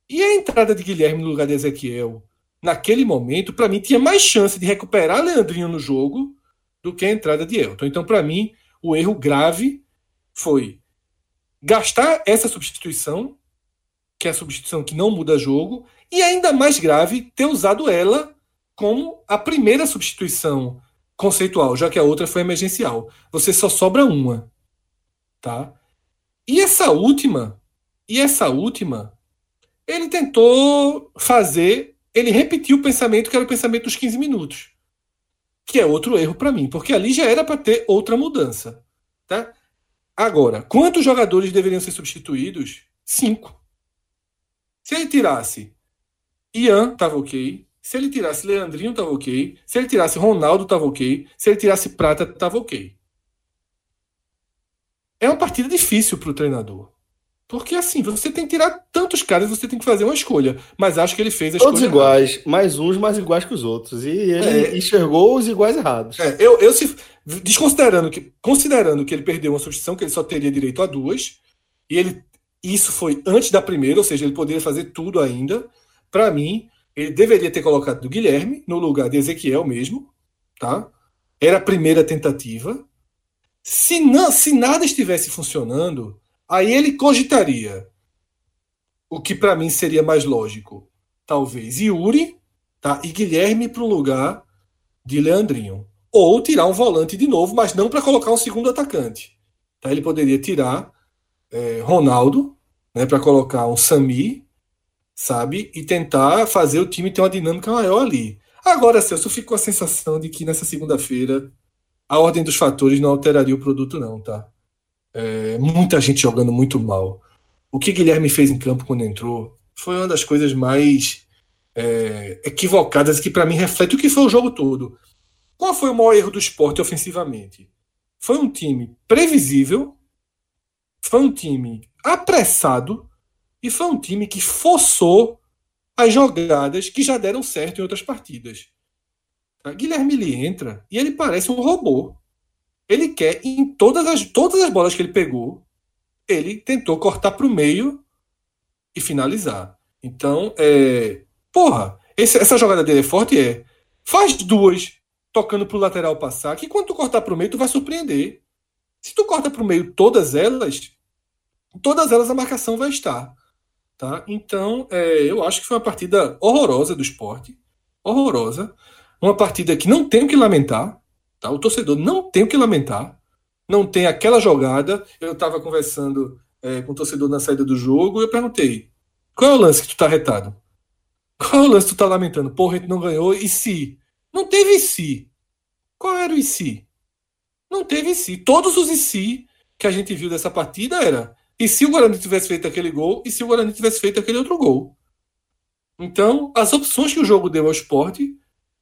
E a entrada de Guilherme no lugar de Ezequiel, naquele momento, para mim, tinha mais chance de recuperar Leandrinho no jogo do que a entrada de Elton. Então, para mim, o erro grave foi gastar essa substituição, que é a substituição que não muda jogo, e ainda mais grave, ter usado ela como a primeira substituição conceitual, já que a outra foi emergencial. Você só sobra uma, tá? E essa última, e essa última, ele tentou fazer, ele repetiu o pensamento que era o pensamento dos 15 minutos. Que é outro erro para mim, porque ali já era para ter outra mudança, tá? Agora, quantos jogadores deveriam ser substituídos? Cinco. Se ele tirasse Ian, tava ok. Se ele tirasse Leandrinho, tava ok. Se ele tirasse Ronaldo, tava ok. Se ele tirasse Prata, tava ok. É uma partida difícil para o treinador. Porque assim, você tem que tirar tantos caras, você tem que fazer uma escolha. Mas acho que ele fez a Todos escolha. Todos iguais, errada. mais uns mais iguais que os outros. E ele é, enxergou os iguais errados. É, eu, eu se, desconsiderando que, considerando que ele perdeu uma substituição, que ele só teria direito a duas, e ele isso foi antes da primeira, ou seja, ele poderia fazer tudo ainda. Para mim, ele deveria ter colocado o Guilherme no lugar de Ezequiel mesmo, tá? Era a primeira tentativa. Se não, se nada estivesse funcionando, aí ele cogitaria o que para mim seria mais lógico, talvez Yuri, tá? E Guilherme para o lugar de Leandrinho, ou tirar um volante de novo, mas não para colocar um segundo atacante. Tá? Ele poderia tirar é, Ronaldo, né, para colocar um Sami sabe? E tentar fazer o time ter uma dinâmica maior ali. Agora, Celso, eu fico com a sensação de que nessa segunda-feira a ordem dos fatores não alteraria o produto, não, tá? É, muita gente jogando muito mal. O que Guilherme fez em campo quando entrou foi uma das coisas mais é, equivocadas que para mim reflete o que foi o jogo todo. Qual foi o maior erro do esporte ofensivamente? Foi um time previsível, foi um time apressado, e foi um time que forçou as jogadas que já deram certo em outras partidas. Guilherme ele entra e ele parece um robô. Ele quer, em todas as, todas as bolas que ele pegou, ele tentou cortar para o meio e finalizar. Então, é, porra, esse, essa jogada dele é forte, é. Faz duas tocando para o lateral passar, que quando tu cortar para o meio, tu vai surpreender. Se tu corta para o meio todas elas, todas elas a marcação vai estar. Tá? Então, é, eu acho que foi uma partida horrorosa do esporte. Horrorosa. Uma partida que não tem o que lamentar. Tá? O torcedor não tem o que lamentar. Não tem aquela jogada. Eu estava conversando é, com o torcedor na saída do jogo e eu perguntei: qual é o lance que tu tá retado? Qual é o lance que tu tá lamentando? Porra, a gente não ganhou. E se? Não teve e se. Qual era o e se? Não teve e se. Todos os e se que a gente viu dessa partida era e se o Guarani tivesse feito aquele gol? E se o Guarani tivesse feito aquele outro gol? Então, as opções que o jogo deu ao esporte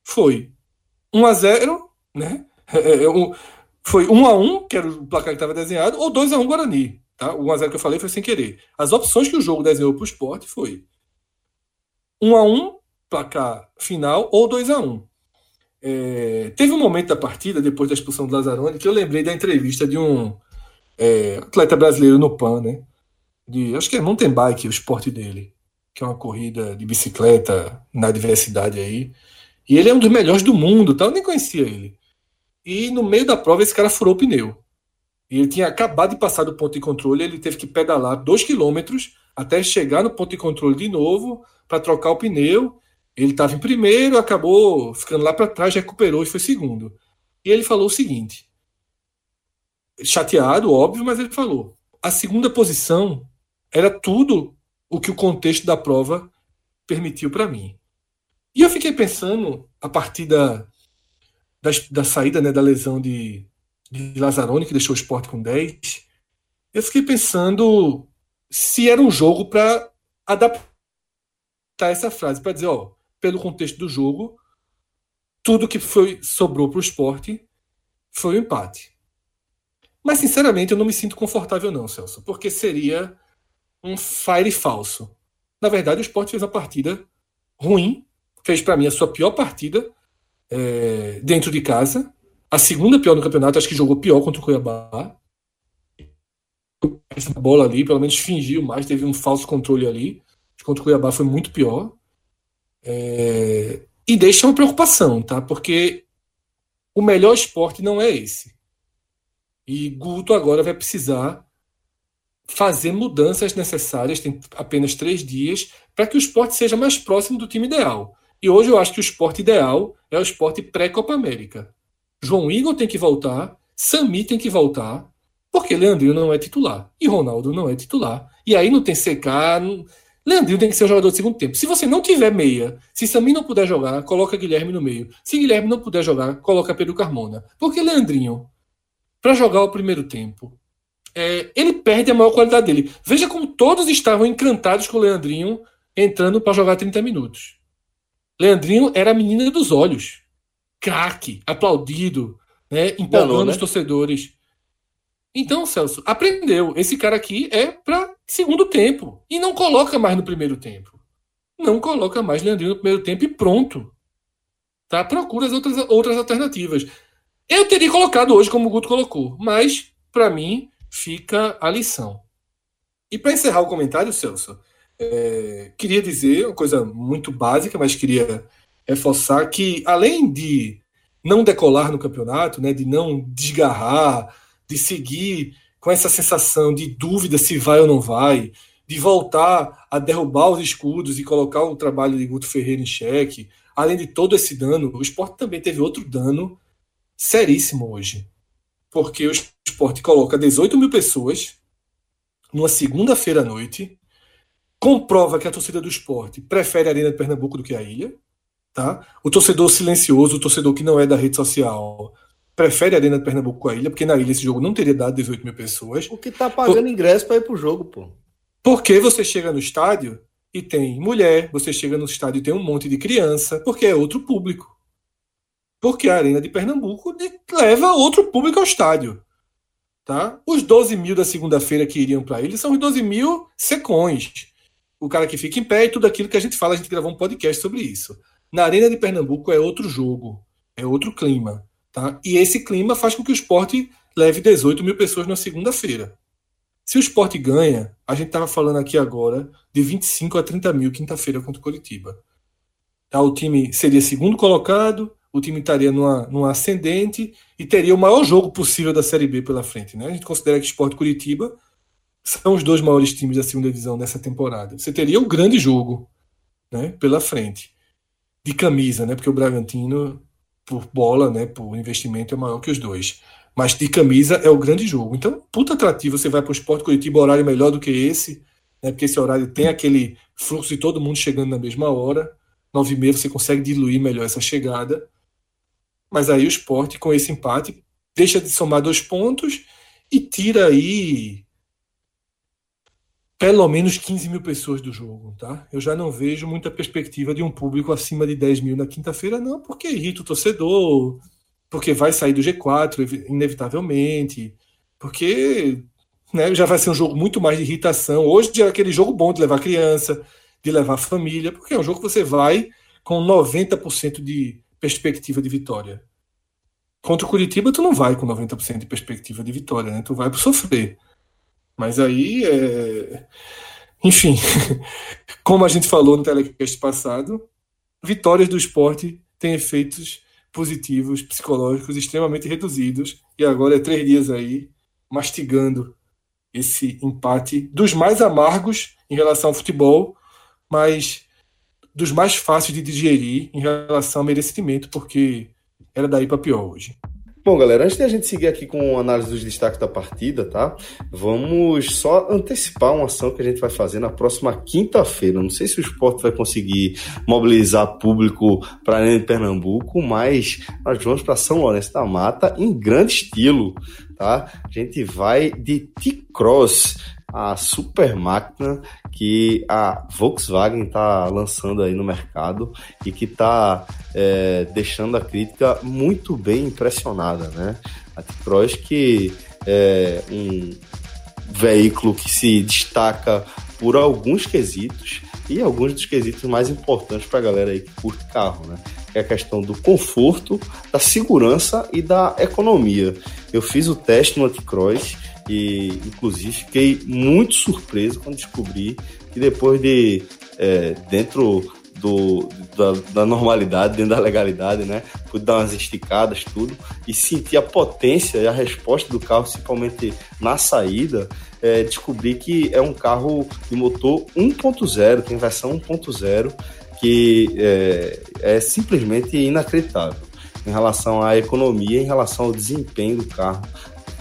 foi 1 a 0 né? <laughs> É, é, foi 1 a 1 que era o placar que estava desenhado, ou 2 a 1 Guarani. Tá? O 1 a 0 que eu falei foi sem querer. As opções que o jogo desenhou para o esporte foi 1 a 1 placar final, ou 2 a 1 é, Teve um momento da partida, depois da expulsão do Lazzaroni, que eu lembrei da entrevista de um é, atleta brasileiro no PAN, né? De, acho que é mountain bike o esporte dele, que é uma corrida de bicicleta na diversidade aí. E ele é um dos melhores do mundo, tá? eu nem conhecia ele. E no meio da prova esse cara furou o pneu. E ele tinha acabado de passar do ponto de controle, ele teve que pedalar dois quilômetros até chegar no ponto de controle de novo para trocar o pneu. Ele estava em primeiro, acabou ficando lá para trás, recuperou e foi segundo. E ele falou o seguinte: chateado, óbvio, mas ele falou: a segunda posição era tudo o que o contexto da prova permitiu para mim. E eu fiquei pensando, a partir da, da, da saída né, da lesão de, de Lazzaroni, que deixou o esporte com 10, eu fiquei pensando se era um jogo para adaptar essa frase, para dizer, ó, pelo contexto do jogo, tudo que foi sobrou para o esporte foi o um empate. Mas, sinceramente, eu não me sinto confortável, não, Celso, porque seria um fire falso. Na verdade, o Sport fez uma partida ruim, fez para mim a sua pior partida é, dentro de casa, a segunda pior no campeonato, acho que jogou pior contra o Cuiabá. Essa bola ali, pelo menos fingiu mais, teve um falso controle ali. Contra o Cuiabá foi muito pior. É, e deixa uma preocupação, tá? Porque o melhor esporte não é esse. E Guto agora vai precisar fazer mudanças necessárias, tem apenas três dias, para que o esporte seja mais próximo do time ideal. E hoje eu acho que o esporte ideal é o esporte pré-Copa América. João Igor tem que voltar, Sami tem que voltar, porque Leandrinho não é titular e Ronaldo não é titular. E aí não tem CK. Não... Leandrinho tem que ser o jogador de segundo tempo. Se você não tiver meia, se Sami não puder jogar, coloca Guilherme no meio. Se Guilherme não puder jogar, coloca Pedro Carmona. Porque Leandrinho, para jogar o primeiro tempo, é, ele perde a maior qualidade dele. Veja como todos estavam encantados com o Leandrinho entrando para jogar 30 minutos. Leandrinho era a menina dos olhos. Craque, aplaudido, né, empolgando né? os torcedores. Então, Celso, aprendeu. Esse cara aqui é para segundo tempo. E não coloca mais no primeiro tempo. Não coloca mais Leandrinho no primeiro tempo e pronto. Tá? Procura as outras, outras alternativas. Eu teria colocado hoje como o Guto colocou, mas, para mim, fica a lição. E para encerrar o comentário, Celso, é, queria dizer uma coisa muito básica, mas queria reforçar que, além de não decolar no campeonato, né, de não desgarrar, de seguir com essa sensação de dúvida se vai ou não vai, de voltar a derrubar os escudos e colocar o trabalho de Guto Ferreira em xeque, além de todo esse dano, o esporte também teve outro dano seríssimo hoje. Porque o esporte coloca 18 mil pessoas numa segunda-feira à noite, comprova que a torcida do esporte prefere a Arena de Pernambuco do que a ilha. Tá? O torcedor silencioso, o torcedor que não é da rede social, prefere a Arena de Pernambuco com a ilha, porque na ilha esse jogo não teria dado 18 mil pessoas. O que tá pagando Por... ingresso para ir pro jogo, pô. Porque você chega no estádio e tem mulher, você chega no estádio e tem um monte de criança, porque é outro público. Porque a Arena de Pernambuco leva outro público ao estádio. Tá? Os 12 mil da segunda-feira que iriam para ele são os 12 mil secões. O cara que fica em pé e tudo aquilo que a gente fala, a gente gravou um podcast sobre isso. Na Arena de Pernambuco é outro jogo, é outro clima. Tá? E esse clima faz com que o esporte leve 18 mil pessoas na segunda-feira. Se o esporte ganha, a gente estava falando aqui agora de 25 a 30 mil quinta-feira contra o Curitiba. Tá? O time seria segundo colocado, o time estaria numa, numa ascendente e teria o maior jogo possível da Série B pela frente. Né? A gente considera que o Esporte Curitiba são os dois maiores times da segunda divisão nessa temporada. Você teria um grande jogo né, pela frente. De camisa, né? Porque o Bragantino, por bola, né, por investimento, é maior que os dois. Mas de camisa é o grande jogo. Então, puta atrativo. Você vai para o Esporte Curitiba, horário melhor do que esse, né, porque esse horário tem aquele fluxo de todo mundo chegando na mesma hora. Nove e meia você consegue diluir melhor essa chegada. Mas aí o esporte, com esse empate, deixa de somar dois pontos e tira aí pelo menos 15 mil pessoas do jogo, tá? Eu já não vejo muita perspectiva de um público acima de 10 mil na quinta-feira, não, porque irrita o torcedor, porque vai sair do G4, inevitavelmente, porque né, já vai ser um jogo muito mais de irritação. Hoje é aquele jogo bom de levar criança, de levar família, porque é um jogo que você vai com 90% de perspectiva de vitória. Contra o Curitiba, tu não vai com 90% de perspectiva de vitória, né? Tu vai para sofrer. Mas aí, é... enfim, <laughs> como a gente falou no telecast passado, vitórias do esporte têm efeitos positivos, psicológicos extremamente reduzidos. E agora é três dias aí mastigando esse empate dos mais amargos em relação ao futebol, mas dos mais fáceis de digerir em relação ao merecimento, porque era daí para pior hoje. Bom, galera, antes de a gente seguir aqui com a análise dos destaques da partida, tá? Vamos só antecipar uma ação que a gente vai fazer na próxima quinta-feira. Não sei se o esporte vai conseguir mobilizar público para Pernambuco, mas nós vamos para São Lourenço da Mata em grande estilo, tá? A gente vai de T-Cross a super máquina que a Volkswagen está lançando aí no mercado e que está é, deixando a crítica muito bem impressionada, né? A T-Cross que é um veículo que se destaca por alguns quesitos e alguns dos quesitos mais importantes para a galera aí que curte carro, né? Que é a questão do conforto, da segurança e da economia. Eu fiz o teste no T-Cross e, inclusive, fiquei muito surpreso quando descobri que depois de, é, dentro do, da, da, normalidade, dentro da legalidade, né? Pude dar umas esticadas, tudo, e sentir a potência e a resposta do carro, principalmente na saída, é, descobri que é um carro de motor 1.0, tem versão 1.0, que é, é simplesmente inacreditável em relação à economia, em relação ao desempenho do carro,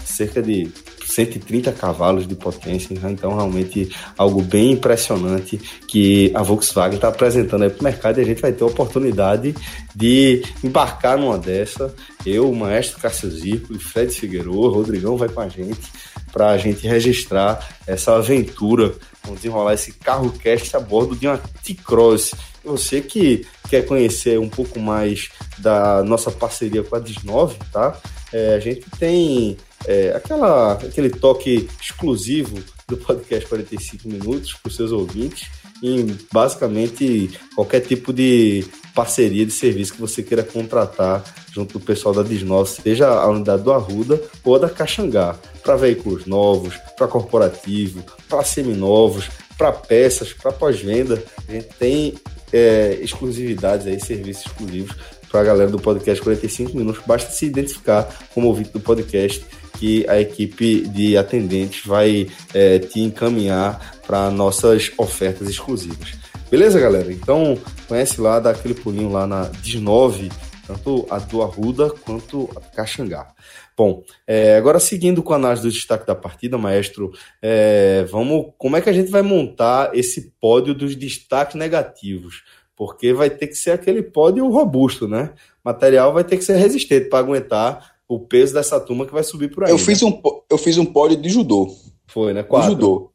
cerca de 130 cavalos de potência, então realmente algo bem impressionante que a Volkswagen está apresentando aí para o mercado e a gente vai ter a oportunidade de embarcar numa dessa. Eu, o maestro Cássio Zico, Fred Figueiredo, Rodrigão vai com a gente para a gente registrar essa aventura, vamos desenrolar esse carro cast a bordo de uma T-Cross. Você que quer conhecer um pouco mais da nossa parceria com a Dis9, tá? É, a gente tem é, aquela, aquele toque exclusivo do podcast 45 minutos para os seus ouvintes em basicamente qualquer tipo de parceria de serviço que você queira contratar junto do pessoal da Disnov, seja a unidade do Arruda ou da Caxangá, para veículos novos, para corporativo, para seminovos, para peças, para pós-venda. A gente tem é, exclusividades aí, serviços exclusivos para a galera do podcast 45 minutos. Basta se identificar como ouvinte do podcast que a equipe de atendentes vai é, te encaminhar para nossas ofertas exclusivas. Beleza, galera? Então, conhece lá, dá aquele pulinho lá na 19, tanto a do Arruda quanto a Caxangá. Bom, é, agora seguindo com a análise do destaque da partida, maestro, é, vamos, como é que a gente vai montar esse pódio dos destaques negativos? Porque vai ter que ser aquele pódio robusto, né? Material vai ter que ser resistente para aguentar o peso dessa turma que vai subir por aí. Eu fiz, né? um, eu fiz um pódio de judô. Foi, né? Quatro. De judô.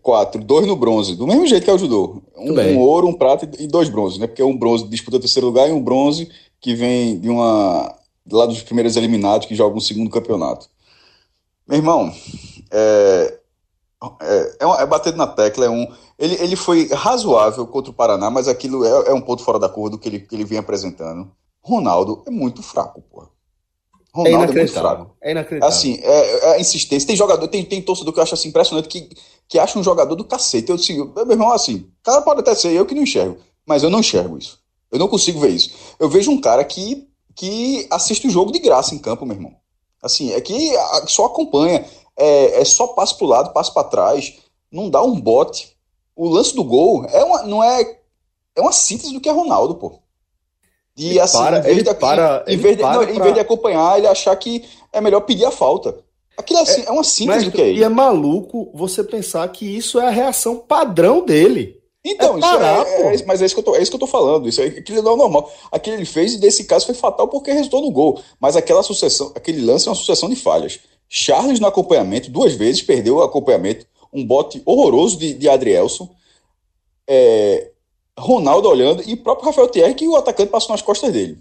Quatro, dois no bronze, do mesmo jeito que é o judô. Um, um, ouro, um prata e dois bronzes, né? Porque um bronze disputa o terceiro lugar e um bronze que vem de uma. lá dos primeiros eliminados que jogam um segundo campeonato. Meu irmão, é, é, é, é bater na tecla, é um. Ele, ele foi razoável contra o Paraná, mas aquilo é, é um ponto fora da curva do que ele, que ele vem apresentando. Ronaldo é muito fraco, porra. Ronaldo é inacreditável. É, é inacreditável. Assim, é, é, a insistência. Tem jogador, tem, tem torcedor que eu acho assim, impressionante, que, que acha um jogador do cacete. Eu digo, meu irmão, assim, cara pode até ser eu que não enxergo, mas eu não enxergo isso. Eu não consigo ver isso. Eu vejo um cara que, que assiste o jogo de graça em campo, meu irmão. Assim, é que só acompanha. É, é só passo pro lado, passo para trás. Não dá um bote. O lance do gol é uma, não é. É uma síntese do que é Ronaldo, pô. E assim, para, em vez, de, para, em, vez de, não, pra... em vez de acompanhar, ele achar que é melhor pedir a falta. Aquilo é, assim, é, é uma síntese do que é E é maluco você pensar que isso é a reação padrão dele. Então, é parar, é, é, mas é isso, que eu tô, é isso que eu tô falando. Isso é, aquilo não é normal. Aquilo ele fez e desse caso foi fatal porque resultou no gol. Mas aquela sucessão, aquele lance é uma sucessão de falhas. Charles no acompanhamento, duas vezes perdeu o acompanhamento. Um bote horroroso de, de Adrielson. É, Ronaldo olhando e o próprio Rafael Thierry que o atacante passou nas costas dele.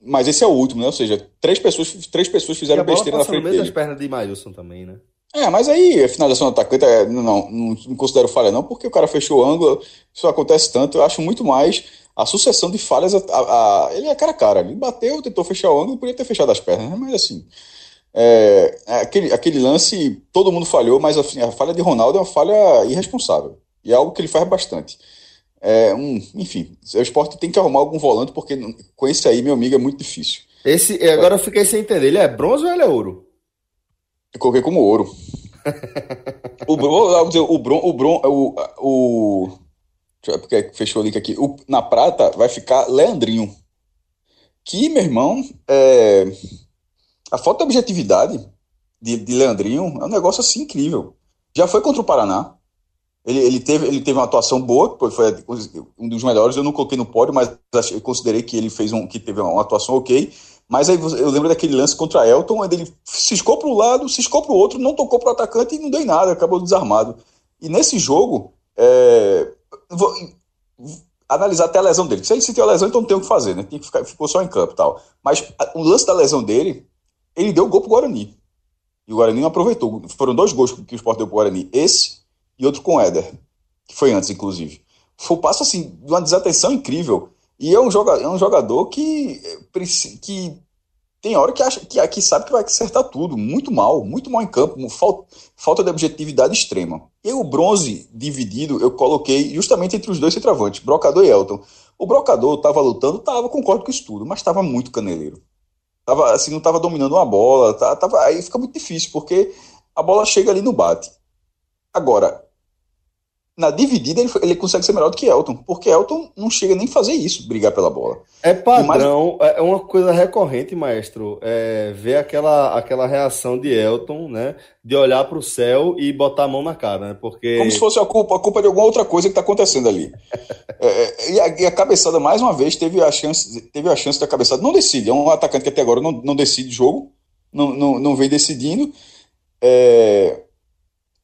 Mas esse é o último, né? Ou seja, três pessoas, três pessoas fizeram besteira na frente no dele. pernas de Mailson também, né? É, mas aí a finalização do atacante é, não, não, não considero falha não, porque o cara fechou o ângulo, isso acontece tanto, eu acho muito mais a sucessão de falhas, a, a, a, ele é cara a cara, ele bateu, tentou fechar o ângulo, podia ter fechado as pernas, né? mas assim, é, é, aquele, aquele lance, todo mundo falhou, mas a, a falha de Ronaldo é uma falha irresponsável, e é algo que ele faz bastante. É, um, enfim, o esporte tem que arrumar algum volante, porque com esse aí, meu amigo, é muito difícil. Esse, agora eu fiquei sem entender, ele é bronze ou ele é ouro? Eu coloquei como ouro. <laughs> o bron, dizer, o bron, o bron, o, o porque fechou o link aqui. O, na prata vai ficar Leandrinho. Que, meu irmão, é, a falta de objetividade de, de Leandrinho é um negócio assim incrível. Já foi contra o Paraná, ele, ele, teve, ele teve uma atuação boa, foi um dos melhores. Eu não coloquei no pódio, mas eu considerei que ele fez um, que teve uma atuação ok. Mas aí eu lembro daquele lance contra Elton, onde ele ciscou para um lado, ciscou para o outro, não tocou para o atacante e não deu em nada, acabou desarmado. E nesse jogo, é, vou analisar até a lesão dele. Se ele sentiu a lesão, então não tem o que fazer, né? Tem que ficar, ficou só em campo e tal. Mas o lance da lesão dele, ele deu gol pro Guarani. E o Guarani não aproveitou. Foram dois gols que o Sport deu pro Guarani. Esse e outro com o Éder, que foi antes, inclusive. Foi um passo assim, de uma desatenção incrível. E é um jogador, é um jogador que, que tem hora que acha que aqui sabe que vai acertar tudo, muito mal, muito mal em campo, falta, falta de objetividade extrema. E o bronze dividido eu coloquei justamente entre os dois centroavantes, Brocador e Elton. O Brocador estava lutando, estava, concordo com isso tudo, mas estava muito caneleiro. Tava, assim, não estava dominando uma bola, tava, aí fica muito difícil, porque a bola chega ali no bate. Agora, na dividida ele, ele consegue ser melhor do que Elton, porque Elton não chega nem a fazer isso, brigar pela bola. É padrão, mais... é uma coisa recorrente, maestro, é ver aquela, aquela reação de Elton, né, de olhar para o céu e botar a mão na cara, né, porque... Como se fosse a culpa, a culpa de alguma outra coisa que está acontecendo ali. <laughs> é, é e, a, e, a, cabeçada, mais uma vez, teve a chance, teve a chance da cabeçada, não decide, é um atacante que até agora não, não decide jogo, não, não, não vem decidindo, é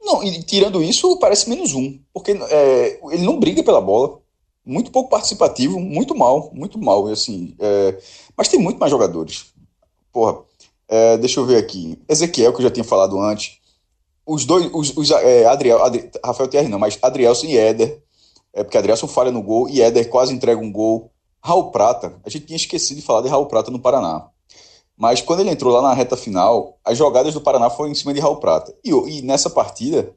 não, e tirando isso, parece menos um. Porque é, ele não briga pela bola. Muito pouco participativo, muito mal, muito mal. Assim, é, mas tem muito mais jogadores. Porra, é, deixa eu ver aqui. Ezequiel, que eu já tinha falado antes. Os dois, os, os é, Adriel, Adri, Rafael Thierry não, mas Adrielson e Éder. É porque Adrielson falha no gol e Éder quase entrega um gol. Raul Prata, a gente tinha esquecido de falar de Raul Prata no Paraná. Mas quando ele entrou lá na reta final, as jogadas do Paraná foram em cima de Raul Prata. E, e nessa partida,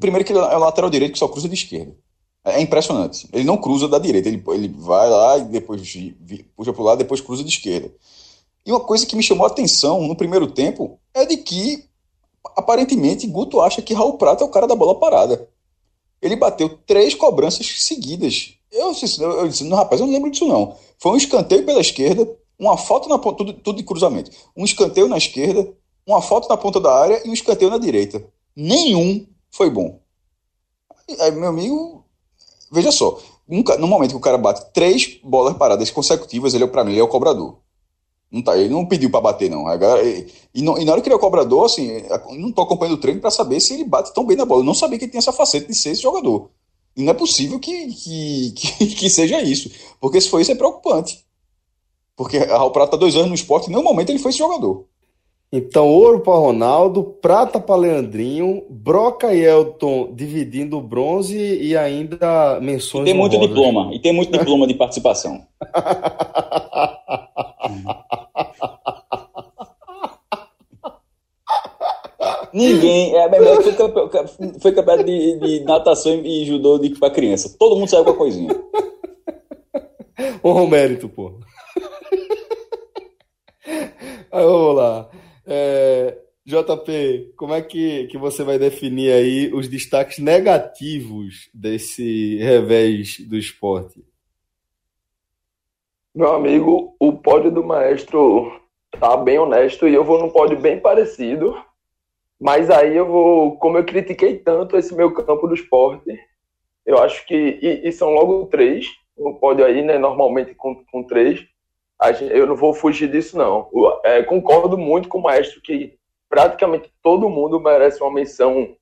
primeiro que ele é o lateral direito que só cruza de esquerda. É impressionante. Ele não cruza da direita, ele, ele vai lá e depois puxa para o lado, depois cruza de esquerda. E uma coisa que me chamou a atenção no primeiro tempo é de que, aparentemente, Guto acha que Raul Prata é o cara da bola parada. Ele bateu três cobranças seguidas. Eu, eu, eu disse, não, rapaz, eu não lembro disso não. Foi um escanteio pela esquerda, uma foto na ponta, tudo, tudo de cruzamento. Um escanteio na esquerda, uma foto na ponta da área e um escanteio na direita. Nenhum foi bom. Aí, meu amigo, veja só, no momento que o cara bate três bolas paradas consecutivas, ele, para mim, ele é o cobrador. Não tá, ele não pediu para bater, não. e, e, não. e, na hora que ele é o cobrador, assim, não tô acompanhando o treino para saber se ele bate tão bem na bola. Eu não sabia que ele tinha essa faceta de ser esse jogador. E não é possível que, que, <laughs> que, que seja isso. Porque se for isso, é preocupante. Porque o Prata tá dois anos no esporte e em nenhum momento ele foi esse jogador. Então, ouro para Ronaldo, prata para Leandrinho, Broca e Elton dividindo o bronze e ainda menções. E tem muito diploma, e tem muito diploma de participação. <laughs> Ninguém. É, foi, campeão, foi campeão de, de, natação e judô para criança. Todo mundo saiu com a coisinha. Honra o mérito, pô. Aí, vamos lá. É, JP, como é que, que você vai definir aí os destaques negativos desse revés do esporte? Meu amigo, o pódio do maestro tá bem honesto e eu vou num pódio bem parecido. Mas aí eu vou, como eu critiquei tanto esse meu campo do esporte, eu acho que. E, e são logo três, um pódio aí, né? Normalmente com, com três eu não vou fugir disso, não. É, concordo muito com o maestro que praticamente todo mundo merece uma menção,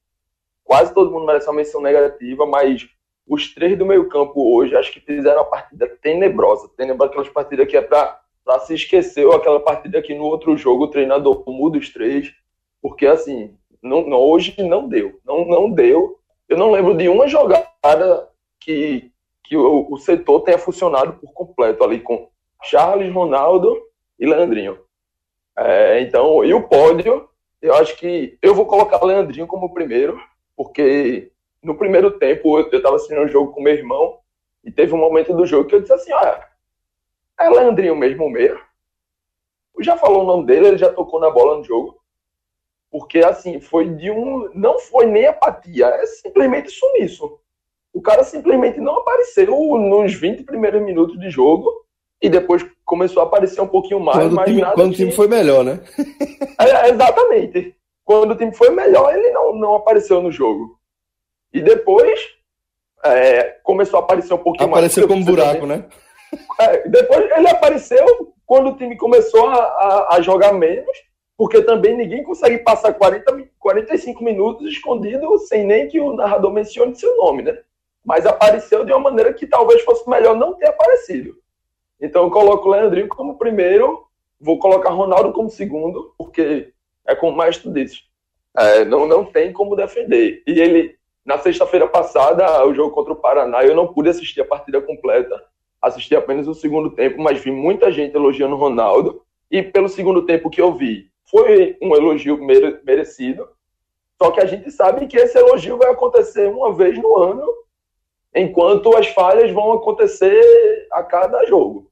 quase todo mundo merece uma menção negativa, mas os três do meio campo hoje acho que fizeram uma partida tenebrosa. Tenebrosa, aquelas partidas que é para se esquecer, ou aquela partida que no outro jogo o treinador muda os três, porque assim, não, não, hoje não deu, não, não deu. Eu não lembro de uma jogada que, que o, o setor tenha funcionado por completo ali com Charles, Ronaldo e Leandrinho. É, então, e o pódio, eu acho que eu vou colocar o Leandrinho como primeiro, porque no primeiro tempo eu estava assistindo um jogo com meu irmão e teve um momento do jogo que eu disse assim: ah, é Leandrinho mesmo meio. Já falou o nome dele, ele já tocou na bola no jogo. Porque, assim, foi de um. Não foi nem apatia, é simplesmente sumiço. O cara simplesmente não apareceu nos 20 primeiros minutos de jogo e depois começou a aparecer um pouquinho mais. Quando, mas o, time, quando o time foi melhor, né? é, exatamente. Quando o time foi melhor, ele não, não apareceu no jogo. E depois é, começou a aparecer um pouquinho apareceu mais. Apareceu como buraco, né? É, depois ele apareceu quando o time começou a, a, a, jogar menos, porque também ninguém consegue passar 40, 45 minutos escondido sem nem que o narrador mencione seu nome, né? Mas apareceu de uma maneira que talvez fosse melhor não ter aparecido. Então eu coloco o Leandrinho como primeiro, vou colocar Ronaldo como segundo, porque é como o Maestro disse, é, não, não tem como defender. E ele, na sexta-feira passada, o jogo contra o Paraná, eu não pude assistir a partida completa, assisti apenas o segundo tempo, mas vi muita gente elogiando o Ronaldo, e pelo segundo tempo que eu vi, foi um elogio merecido, só que a gente sabe que esse elogio vai acontecer uma vez no ano, enquanto as falhas vão acontecer a cada jogo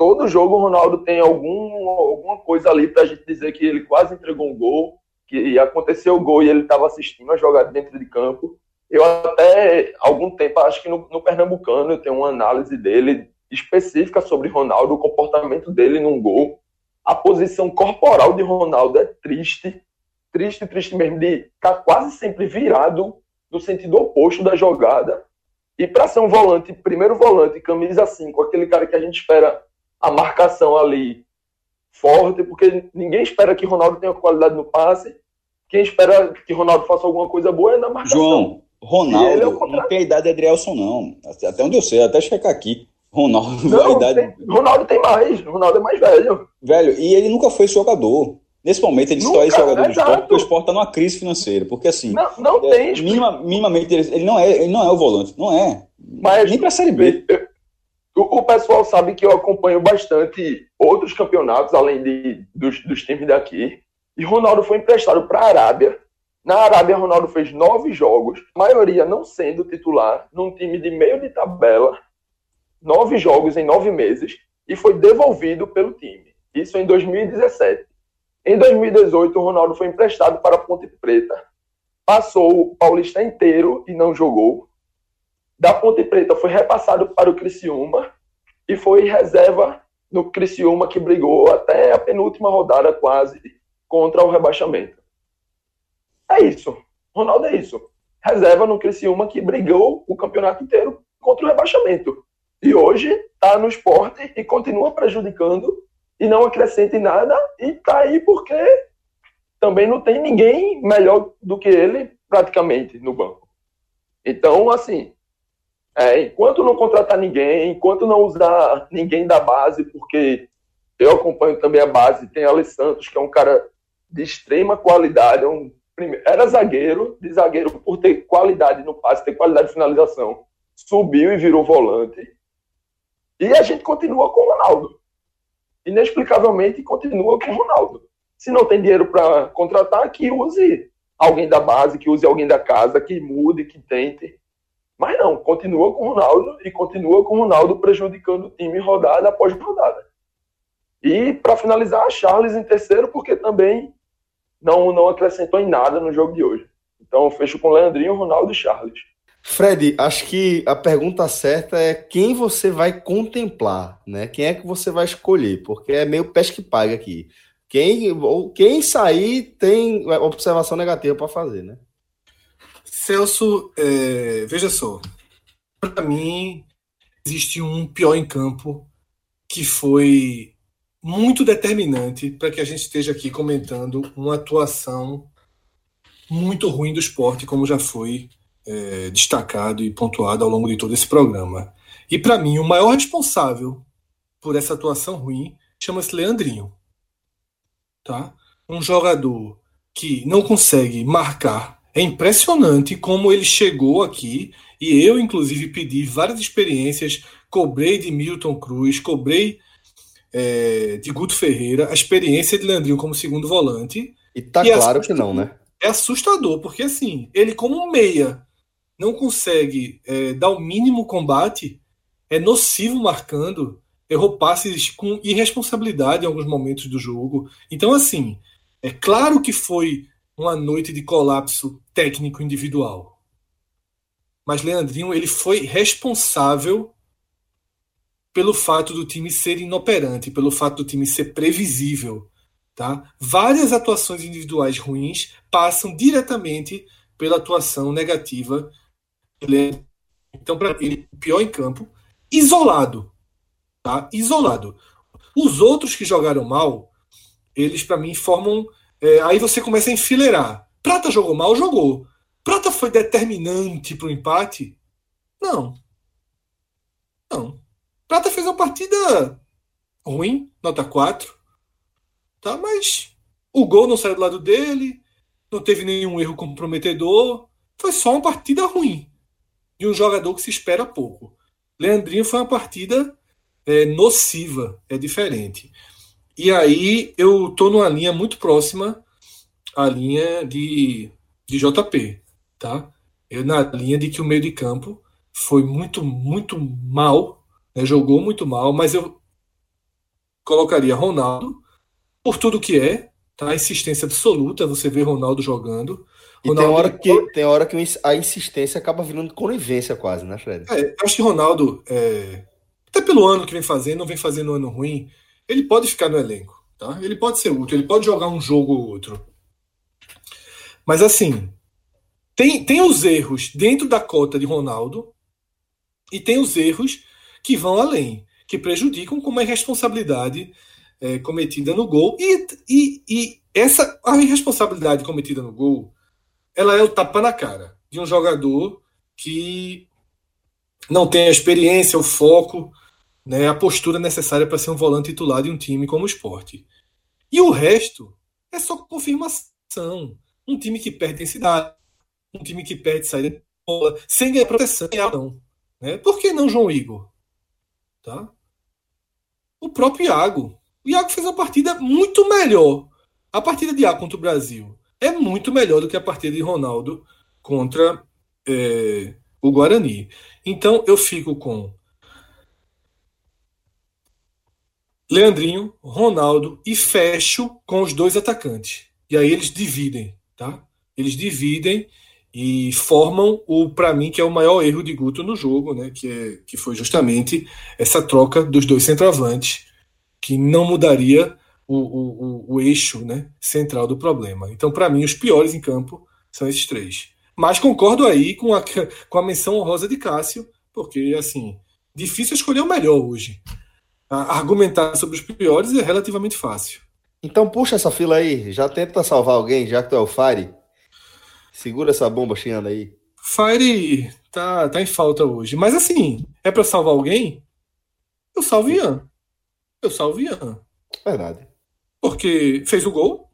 todo jogo o Ronaldo tem algum, alguma coisa ali para a gente dizer que ele quase entregou um gol, que aconteceu o gol e ele estava assistindo a jogada dentro de campo. Eu até, algum tempo, acho que no, no Pernambucano eu tenho uma análise dele específica sobre Ronaldo, o comportamento dele num gol. A posição corporal de Ronaldo é triste, triste, triste mesmo, de estar tá quase sempre virado no sentido oposto da jogada. E para ser um volante, primeiro volante, camisa 5, aquele cara que a gente espera a marcação ali forte, porque ninguém espera que Ronaldo tenha qualidade no passe. Quem espera que Ronaldo faça alguma coisa boa é na marcação. João, Ronaldo é não tem a idade de Adrielson, não. Até onde eu sei, até checar aqui. Ronaldo, não, a idade... tem, Ronaldo tem mais, Ronaldo é mais velho. Velho, e ele nunca foi jogador. Nesse momento ele nunca, só é jogador do esporte porque o esporte está numa crise financeira. Porque assim. Não, não é, tem. Minima, minimamente ele, ele, não é, ele não é o volante. Não é. Mas, Nem para a Série B. O, o, pessoal sabe que eu acompanho bastante outros campeonatos, além de, dos, dos times daqui. E Ronaldo foi emprestado para a Arábia na Arábia, Ronaldo fez nove jogos, maioria não sendo titular, num time de meio de tabela, nove jogos em nove meses, e foi devolvido pelo time. Isso em 2017. Em 2018, o Ronaldo foi emprestado para a Ponte Preta. Passou o Paulista inteiro e não jogou. Da Ponte Preta foi repassado para o Criciúma e foi reserva no Criciúma que brigou até a penúltima rodada quase contra o rebaixamento. É isso. Ronaldo é isso. Reserva no Criciúma que brigou o campeonato inteiro contra o rebaixamento. E hoje está no esporte e continua prejudicando e não acrescenta em nada e está aí porque também não tem ninguém melhor do que ele praticamente no banco. Então, assim, é, enquanto não contratar ninguém, enquanto não usar ninguém da base, porque eu acompanho também a base, tem Alex Santos, que é um cara de extrema qualidade, é um era zagueiro, de zagueiro por ter qualidade no passe, ter qualidade de finalização, subiu e virou volante. E a gente continua com o Ronaldo. Inexplicavelmente continua com o Ronaldo. Se não tem dinheiro para contratar, que use alguém da base, que use alguém da casa, que mude, que tente. Mas não, continua com o Ronaldo e continua com o Ronaldo prejudicando o time rodada após rodada. E para finalizar, a Charles em terceiro, porque também não, não acrescentou em nada no jogo de hoje. Então fecho com Leandrinho, Ronaldo e Charles. Fred, acho que a pergunta certa é quem você vai contemplar, né? Quem é que você vai escolher? Porque é meio pesca e paga aqui. Quem, quem sair tem observação negativa para fazer, né? Celso, é, veja só. Para mim, existe um pior em campo que foi muito determinante para que a gente esteja aqui comentando uma atuação muito ruim do esporte, como já foi é, destacado e pontuado ao longo de todo esse programa. E para mim, o maior responsável por essa atuação ruim chama-se Leandrinho. Tá? Um jogador que não consegue marcar. É impressionante como ele chegou aqui e eu, inclusive, pedi várias experiências, cobrei de Milton Cruz, cobrei é, de Guto Ferreira, a experiência de Leandrinho como segundo volante. E tá e claro que não, né? É assustador, porque assim, ele como meia não consegue é, dar o mínimo combate, é nocivo marcando, errou passes com irresponsabilidade em alguns momentos do jogo. Então, assim, é claro que foi uma noite de colapso técnico individual. Mas Leandrinho, ele foi responsável pelo fato do time ser inoperante, pelo fato do time ser previsível. Tá? Várias atuações individuais ruins passam diretamente pela atuação negativa. Então, para ele, pior em campo, isolado. Tá? Isolado. Os outros que jogaram mal, eles, para mim, formam. É, aí você começa a enfileirar. Prata jogou mal? Jogou. Prata foi determinante para o empate? Não. Não. Prata fez uma partida ruim, nota 4. Tá? Mas o gol não saiu do lado dele, não teve nenhum erro comprometedor. Foi só uma partida ruim. De um jogador que se espera pouco. Leandrinho foi uma partida é, nociva, é diferente. E aí eu tô numa linha muito próxima à linha de, de JP, tá? Eu na linha de que o meio de campo foi muito, muito mal né, jogou muito mal, mas eu colocaria Ronaldo por tudo que é, tá? Insistência absoluta, você vê Ronaldo jogando. E tem hora, que, tem hora que a insistência acaba virando conivência quase, né, Fred? É, acho que Ronaldo, é, até pelo ano que vem fazendo, não vem fazendo um ano ruim, ele pode ficar no elenco, tá? Ele pode ser útil, ele pode jogar um jogo ou outro. Mas assim, tem, tem os erros dentro da cota de Ronaldo e tem os erros que vão além, que prejudicam como a irresponsabilidade é, cometida no gol. E, e, e essa a irresponsabilidade cometida no gol ela é o tapa na cara de um jogador que não tem a experiência, o foco, né, a postura necessária para ser um volante titular de um time como o esporte. E o resto é só confirmação. Um time que perde densidade, um time que perde saída de bola, sem ganhar proteção, não. Né? Por que não João Igor? Tá? O próprio Iago. O Iago fez uma partida muito melhor. A partida de Iago contra o Brasil é muito melhor do que a partida de Ronaldo contra é, o Guarani. Então eu fico com Leandrinho, Ronaldo e fecho com os dois atacantes. E aí eles dividem, tá? Eles dividem e formam o para mim que é o maior erro de Guto no jogo, né? Que, é, que foi justamente essa troca dos dois centroavantes, que não mudaria o, o, o eixo né, central do problema. Então, para mim, os piores em campo são esses três. Mas concordo aí com a, com a menção honrosa de Cássio, porque, assim, difícil escolher o melhor hoje. Argumentar sobre os piores é relativamente fácil. Então puxa essa fila aí, já tenta salvar alguém, já que tu é o Fire. Segura essa bomba chiando aí. Fire tá, tá em falta hoje. Mas assim, é para salvar alguém? Eu salvo Ian. Eu salvo Ian. Verdade porque fez o gol,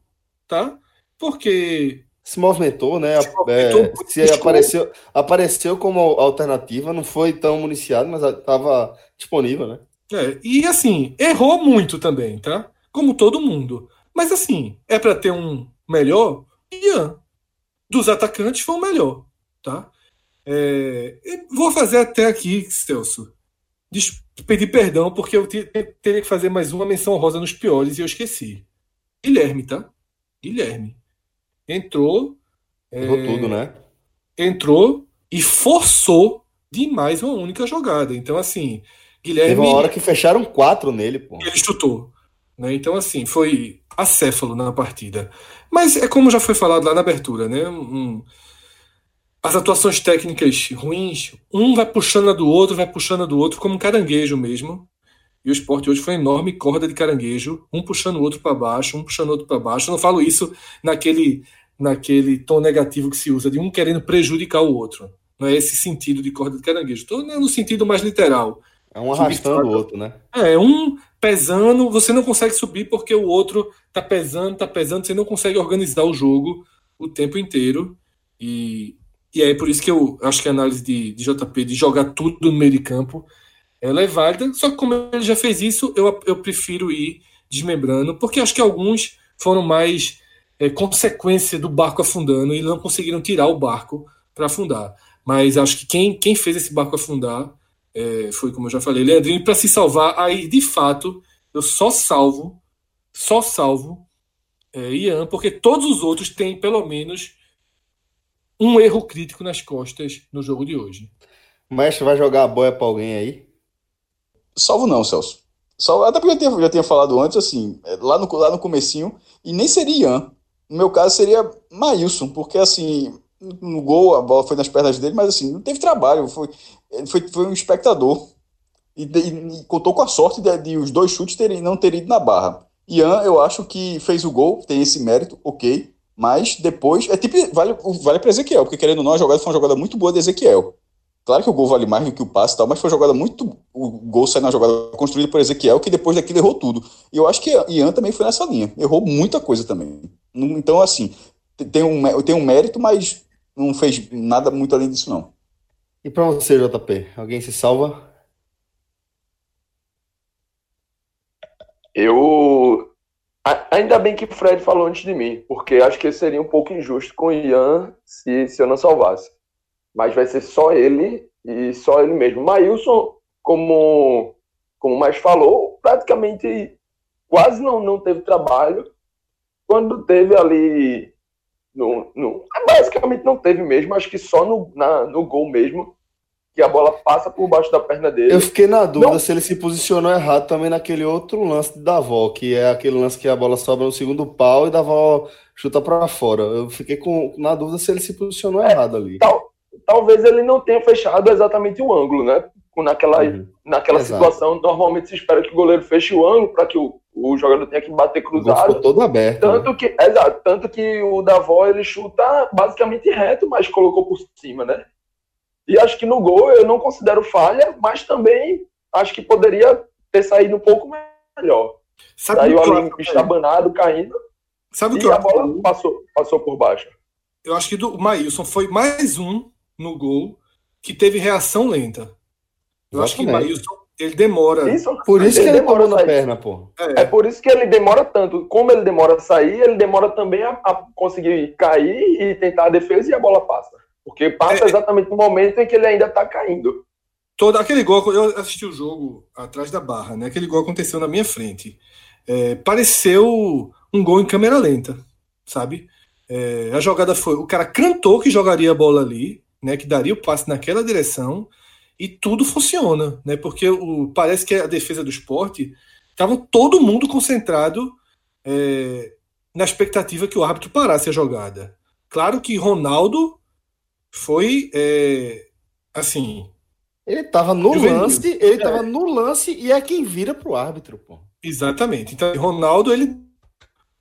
tá? Porque se movimentou, né? Se, movimentou, é, se apareceu, apareceu como alternativa, não foi tão municiado, mas estava disponível, né? É, e assim, errou muito também, tá? Como todo mundo. Mas assim, é para ter um melhor, Ian. Dos atacantes foi o melhor, tá? É, vou fazer até aqui, Celso, pedir perdão, porque eu teria que fazer mais uma menção rosa nos piores e eu esqueci. Guilherme, tá? Guilherme. Entrou. Errou é, tudo, né? Entrou e forçou demais uma única jogada. Então, assim, Guilherme. Teve uma hora que fecharam quatro nele, pô. Ele chutou. Né? Então, assim, foi acéfalo na partida. Mas é como já foi falado lá na abertura, né? Um, as atuações técnicas ruins, um vai puxando a do outro, vai puxando a do outro, como um caranguejo mesmo. E o esporte hoje foi uma enorme corda de caranguejo, um puxando o outro para baixo, um puxando o outro para baixo. Eu não falo isso naquele, naquele tom negativo que se usa, de um querendo prejudicar o outro. Não é esse sentido de corda de caranguejo. Estou no sentido mais literal. É um arrastando o outro, né? É, um pesando, você não consegue subir porque o outro tá pesando, tá pesando, você não consegue organizar o jogo o tempo inteiro. E e é por isso que eu acho que a análise de, de JP de jogar tudo no meio de campo ela é válida. Só que como ele já fez isso, eu, eu prefiro ir desmembrando, porque acho que alguns foram mais é, consequência do barco afundando e não conseguiram tirar o barco para afundar. Mas acho que quem, quem fez esse barco afundar é, foi, como eu já falei, Leandrinho, para se salvar, aí de fato eu só salvo, só salvo é, Ian, porque todos os outros têm pelo menos um erro crítico nas costas no jogo de hoje. O mestre vai jogar a boia para alguém aí? Salvo não, Celso. Salvo, até porque eu tinha, já tinha falado antes, assim, é, lá no, lá no comecinho, e nem seria Ian. No meu caso seria Maílson, porque assim, no gol a bola foi nas pernas dele, mas assim, não teve trabalho, foi, foi, foi um espectador. E, e, e contou com a sorte de, de, os dois chutes terem, não terem ido na barra. Ian, eu acho que fez o gol, tem esse mérito, ok. Mas depois. É tipo. Vale, vale para Ezequiel, porque querendo ou não, a jogada foi uma jogada muito boa de Ezequiel. Claro que o gol vale mais do que o passe e tal, mas foi uma jogada muito. O gol saiu na jogada construída por Ezequiel, que depois daquilo errou tudo. E eu acho que Ian também foi nessa linha. Errou muita coisa também. Então, assim, tem um, tem um mérito, mas não fez nada muito além disso, não. E para você, JP? Alguém se salva? Eu Ainda bem que o Fred falou antes de mim, porque acho que seria um pouco injusto com o Ian se, se eu não salvasse. Mas vai ser só ele e só ele mesmo. Maílson, como, como mais falou, praticamente quase não, não teve trabalho. quando teve ali. No, no, basicamente não teve mesmo, acho que só no, na, no gol mesmo, que a bola passa por baixo da perna dele. Eu fiquei na dúvida não. se ele se posicionou errado também naquele outro lance de Davó, que é aquele lance que a bola sobra no segundo pau e Davó chuta para fora. Eu fiquei com, na dúvida se ele se posicionou é, errado ali. Tal, talvez ele não tenha fechado exatamente o ângulo, né? Naquela, uhum. naquela situação, normalmente se espera que o goleiro feche o ângulo para que o, o jogador tenha que bater cruzado. Ficou todo aberto. Tanto né? que, exato, tanto que o Davó ele chuta basicamente reto, mas colocou por cima, né? E acho que no gol eu não considero falha, mas também acho que poderia ter saído um pouco melhor. Sabe Saiu ali estabanado, caindo. Sabe o que e a bola passou, passou por baixo. Eu acho que do, o Maílson foi mais um no gol que teve reação lenta. Eu acho que o Maílson ele demora. Isso, por isso ele que ele demora na perna, pô. É. é. por isso que ele demora tanto. Como ele demora a sair, ele demora também a, a conseguir cair e tentar a defesa e a bola passa. Porque passa é. exatamente no momento em que ele ainda tá caindo. Todo aquele gol, eu assisti o jogo atrás da barra, né? Aquele gol aconteceu na minha frente. É, pareceu um gol em câmera lenta, sabe? É, a jogada foi, o cara cantou que jogaria a bola ali, né? Que daria o passe naquela direção e tudo funciona, né? Porque o, parece que a defesa do esporte estava todo mundo concentrado é, na expectativa que o árbitro parasse a jogada. Claro que Ronaldo foi é, assim. Ele estava no juvenil. lance, ele estava é. no lance e é quem vira para o árbitro, pô. Exatamente. Então, Ronaldo, ele.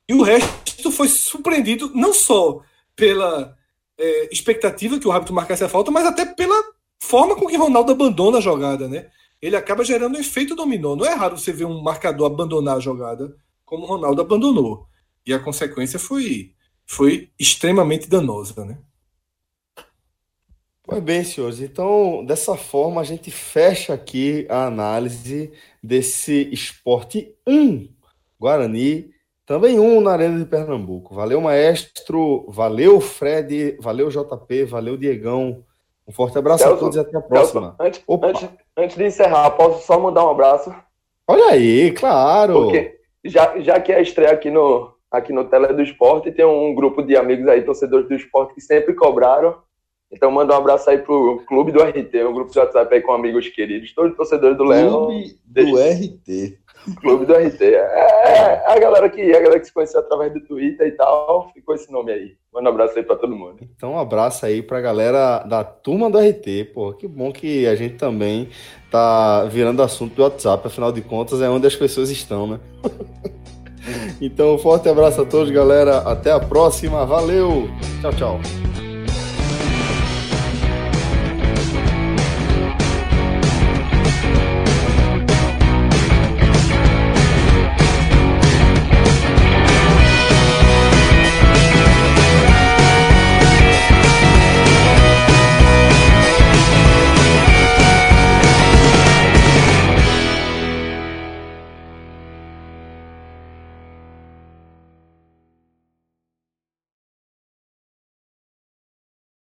E o resto foi surpreendido não só pela é, expectativa que o árbitro marcasse a falta, mas até pela forma com que Ronaldo abandona a jogada, né? Ele acaba gerando um efeito dominó. Não é raro você ver um marcador abandonar a jogada como o Ronaldo abandonou. E a consequência foi, foi extremamente danosa, né? Pois bem, senhores. Então, dessa forma, a gente fecha aqui a análise desse esporte 1 Guarani, também um na Arena de Pernambuco. Valeu, maestro. Valeu, Fred. Valeu, JP. Valeu, Diegão. Um forte abraço Celso, a todos e até a próxima. Celso, antes, antes, antes, de encerrar, posso só mandar um abraço? Olha aí, claro. Porque já, já que é a estreia aqui no, aqui no Tele do Esporte, tem um grupo de amigos aí, torcedores do esporte, que sempre cobraram. Então manda um abraço aí pro Clube do RT, um grupo de WhatsApp aí com amigos queridos, todos torcedores do Leão. Clube do RT. Clube do RT. É, é, a galera que a galera que se conheceu através do Twitter e tal, ficou esse nome aí. Manda um abraço aí para todo mundo. Então, um abraço aí pra galera da turma do RT, pô. Que bom que a gente também tá virando assunto do WhatsApp, afinal de contas é onde as pessoas estão, né? <laughs> então, um forte abraço a todos, galera. Até a próxima. Valeu. Tchau, tchau.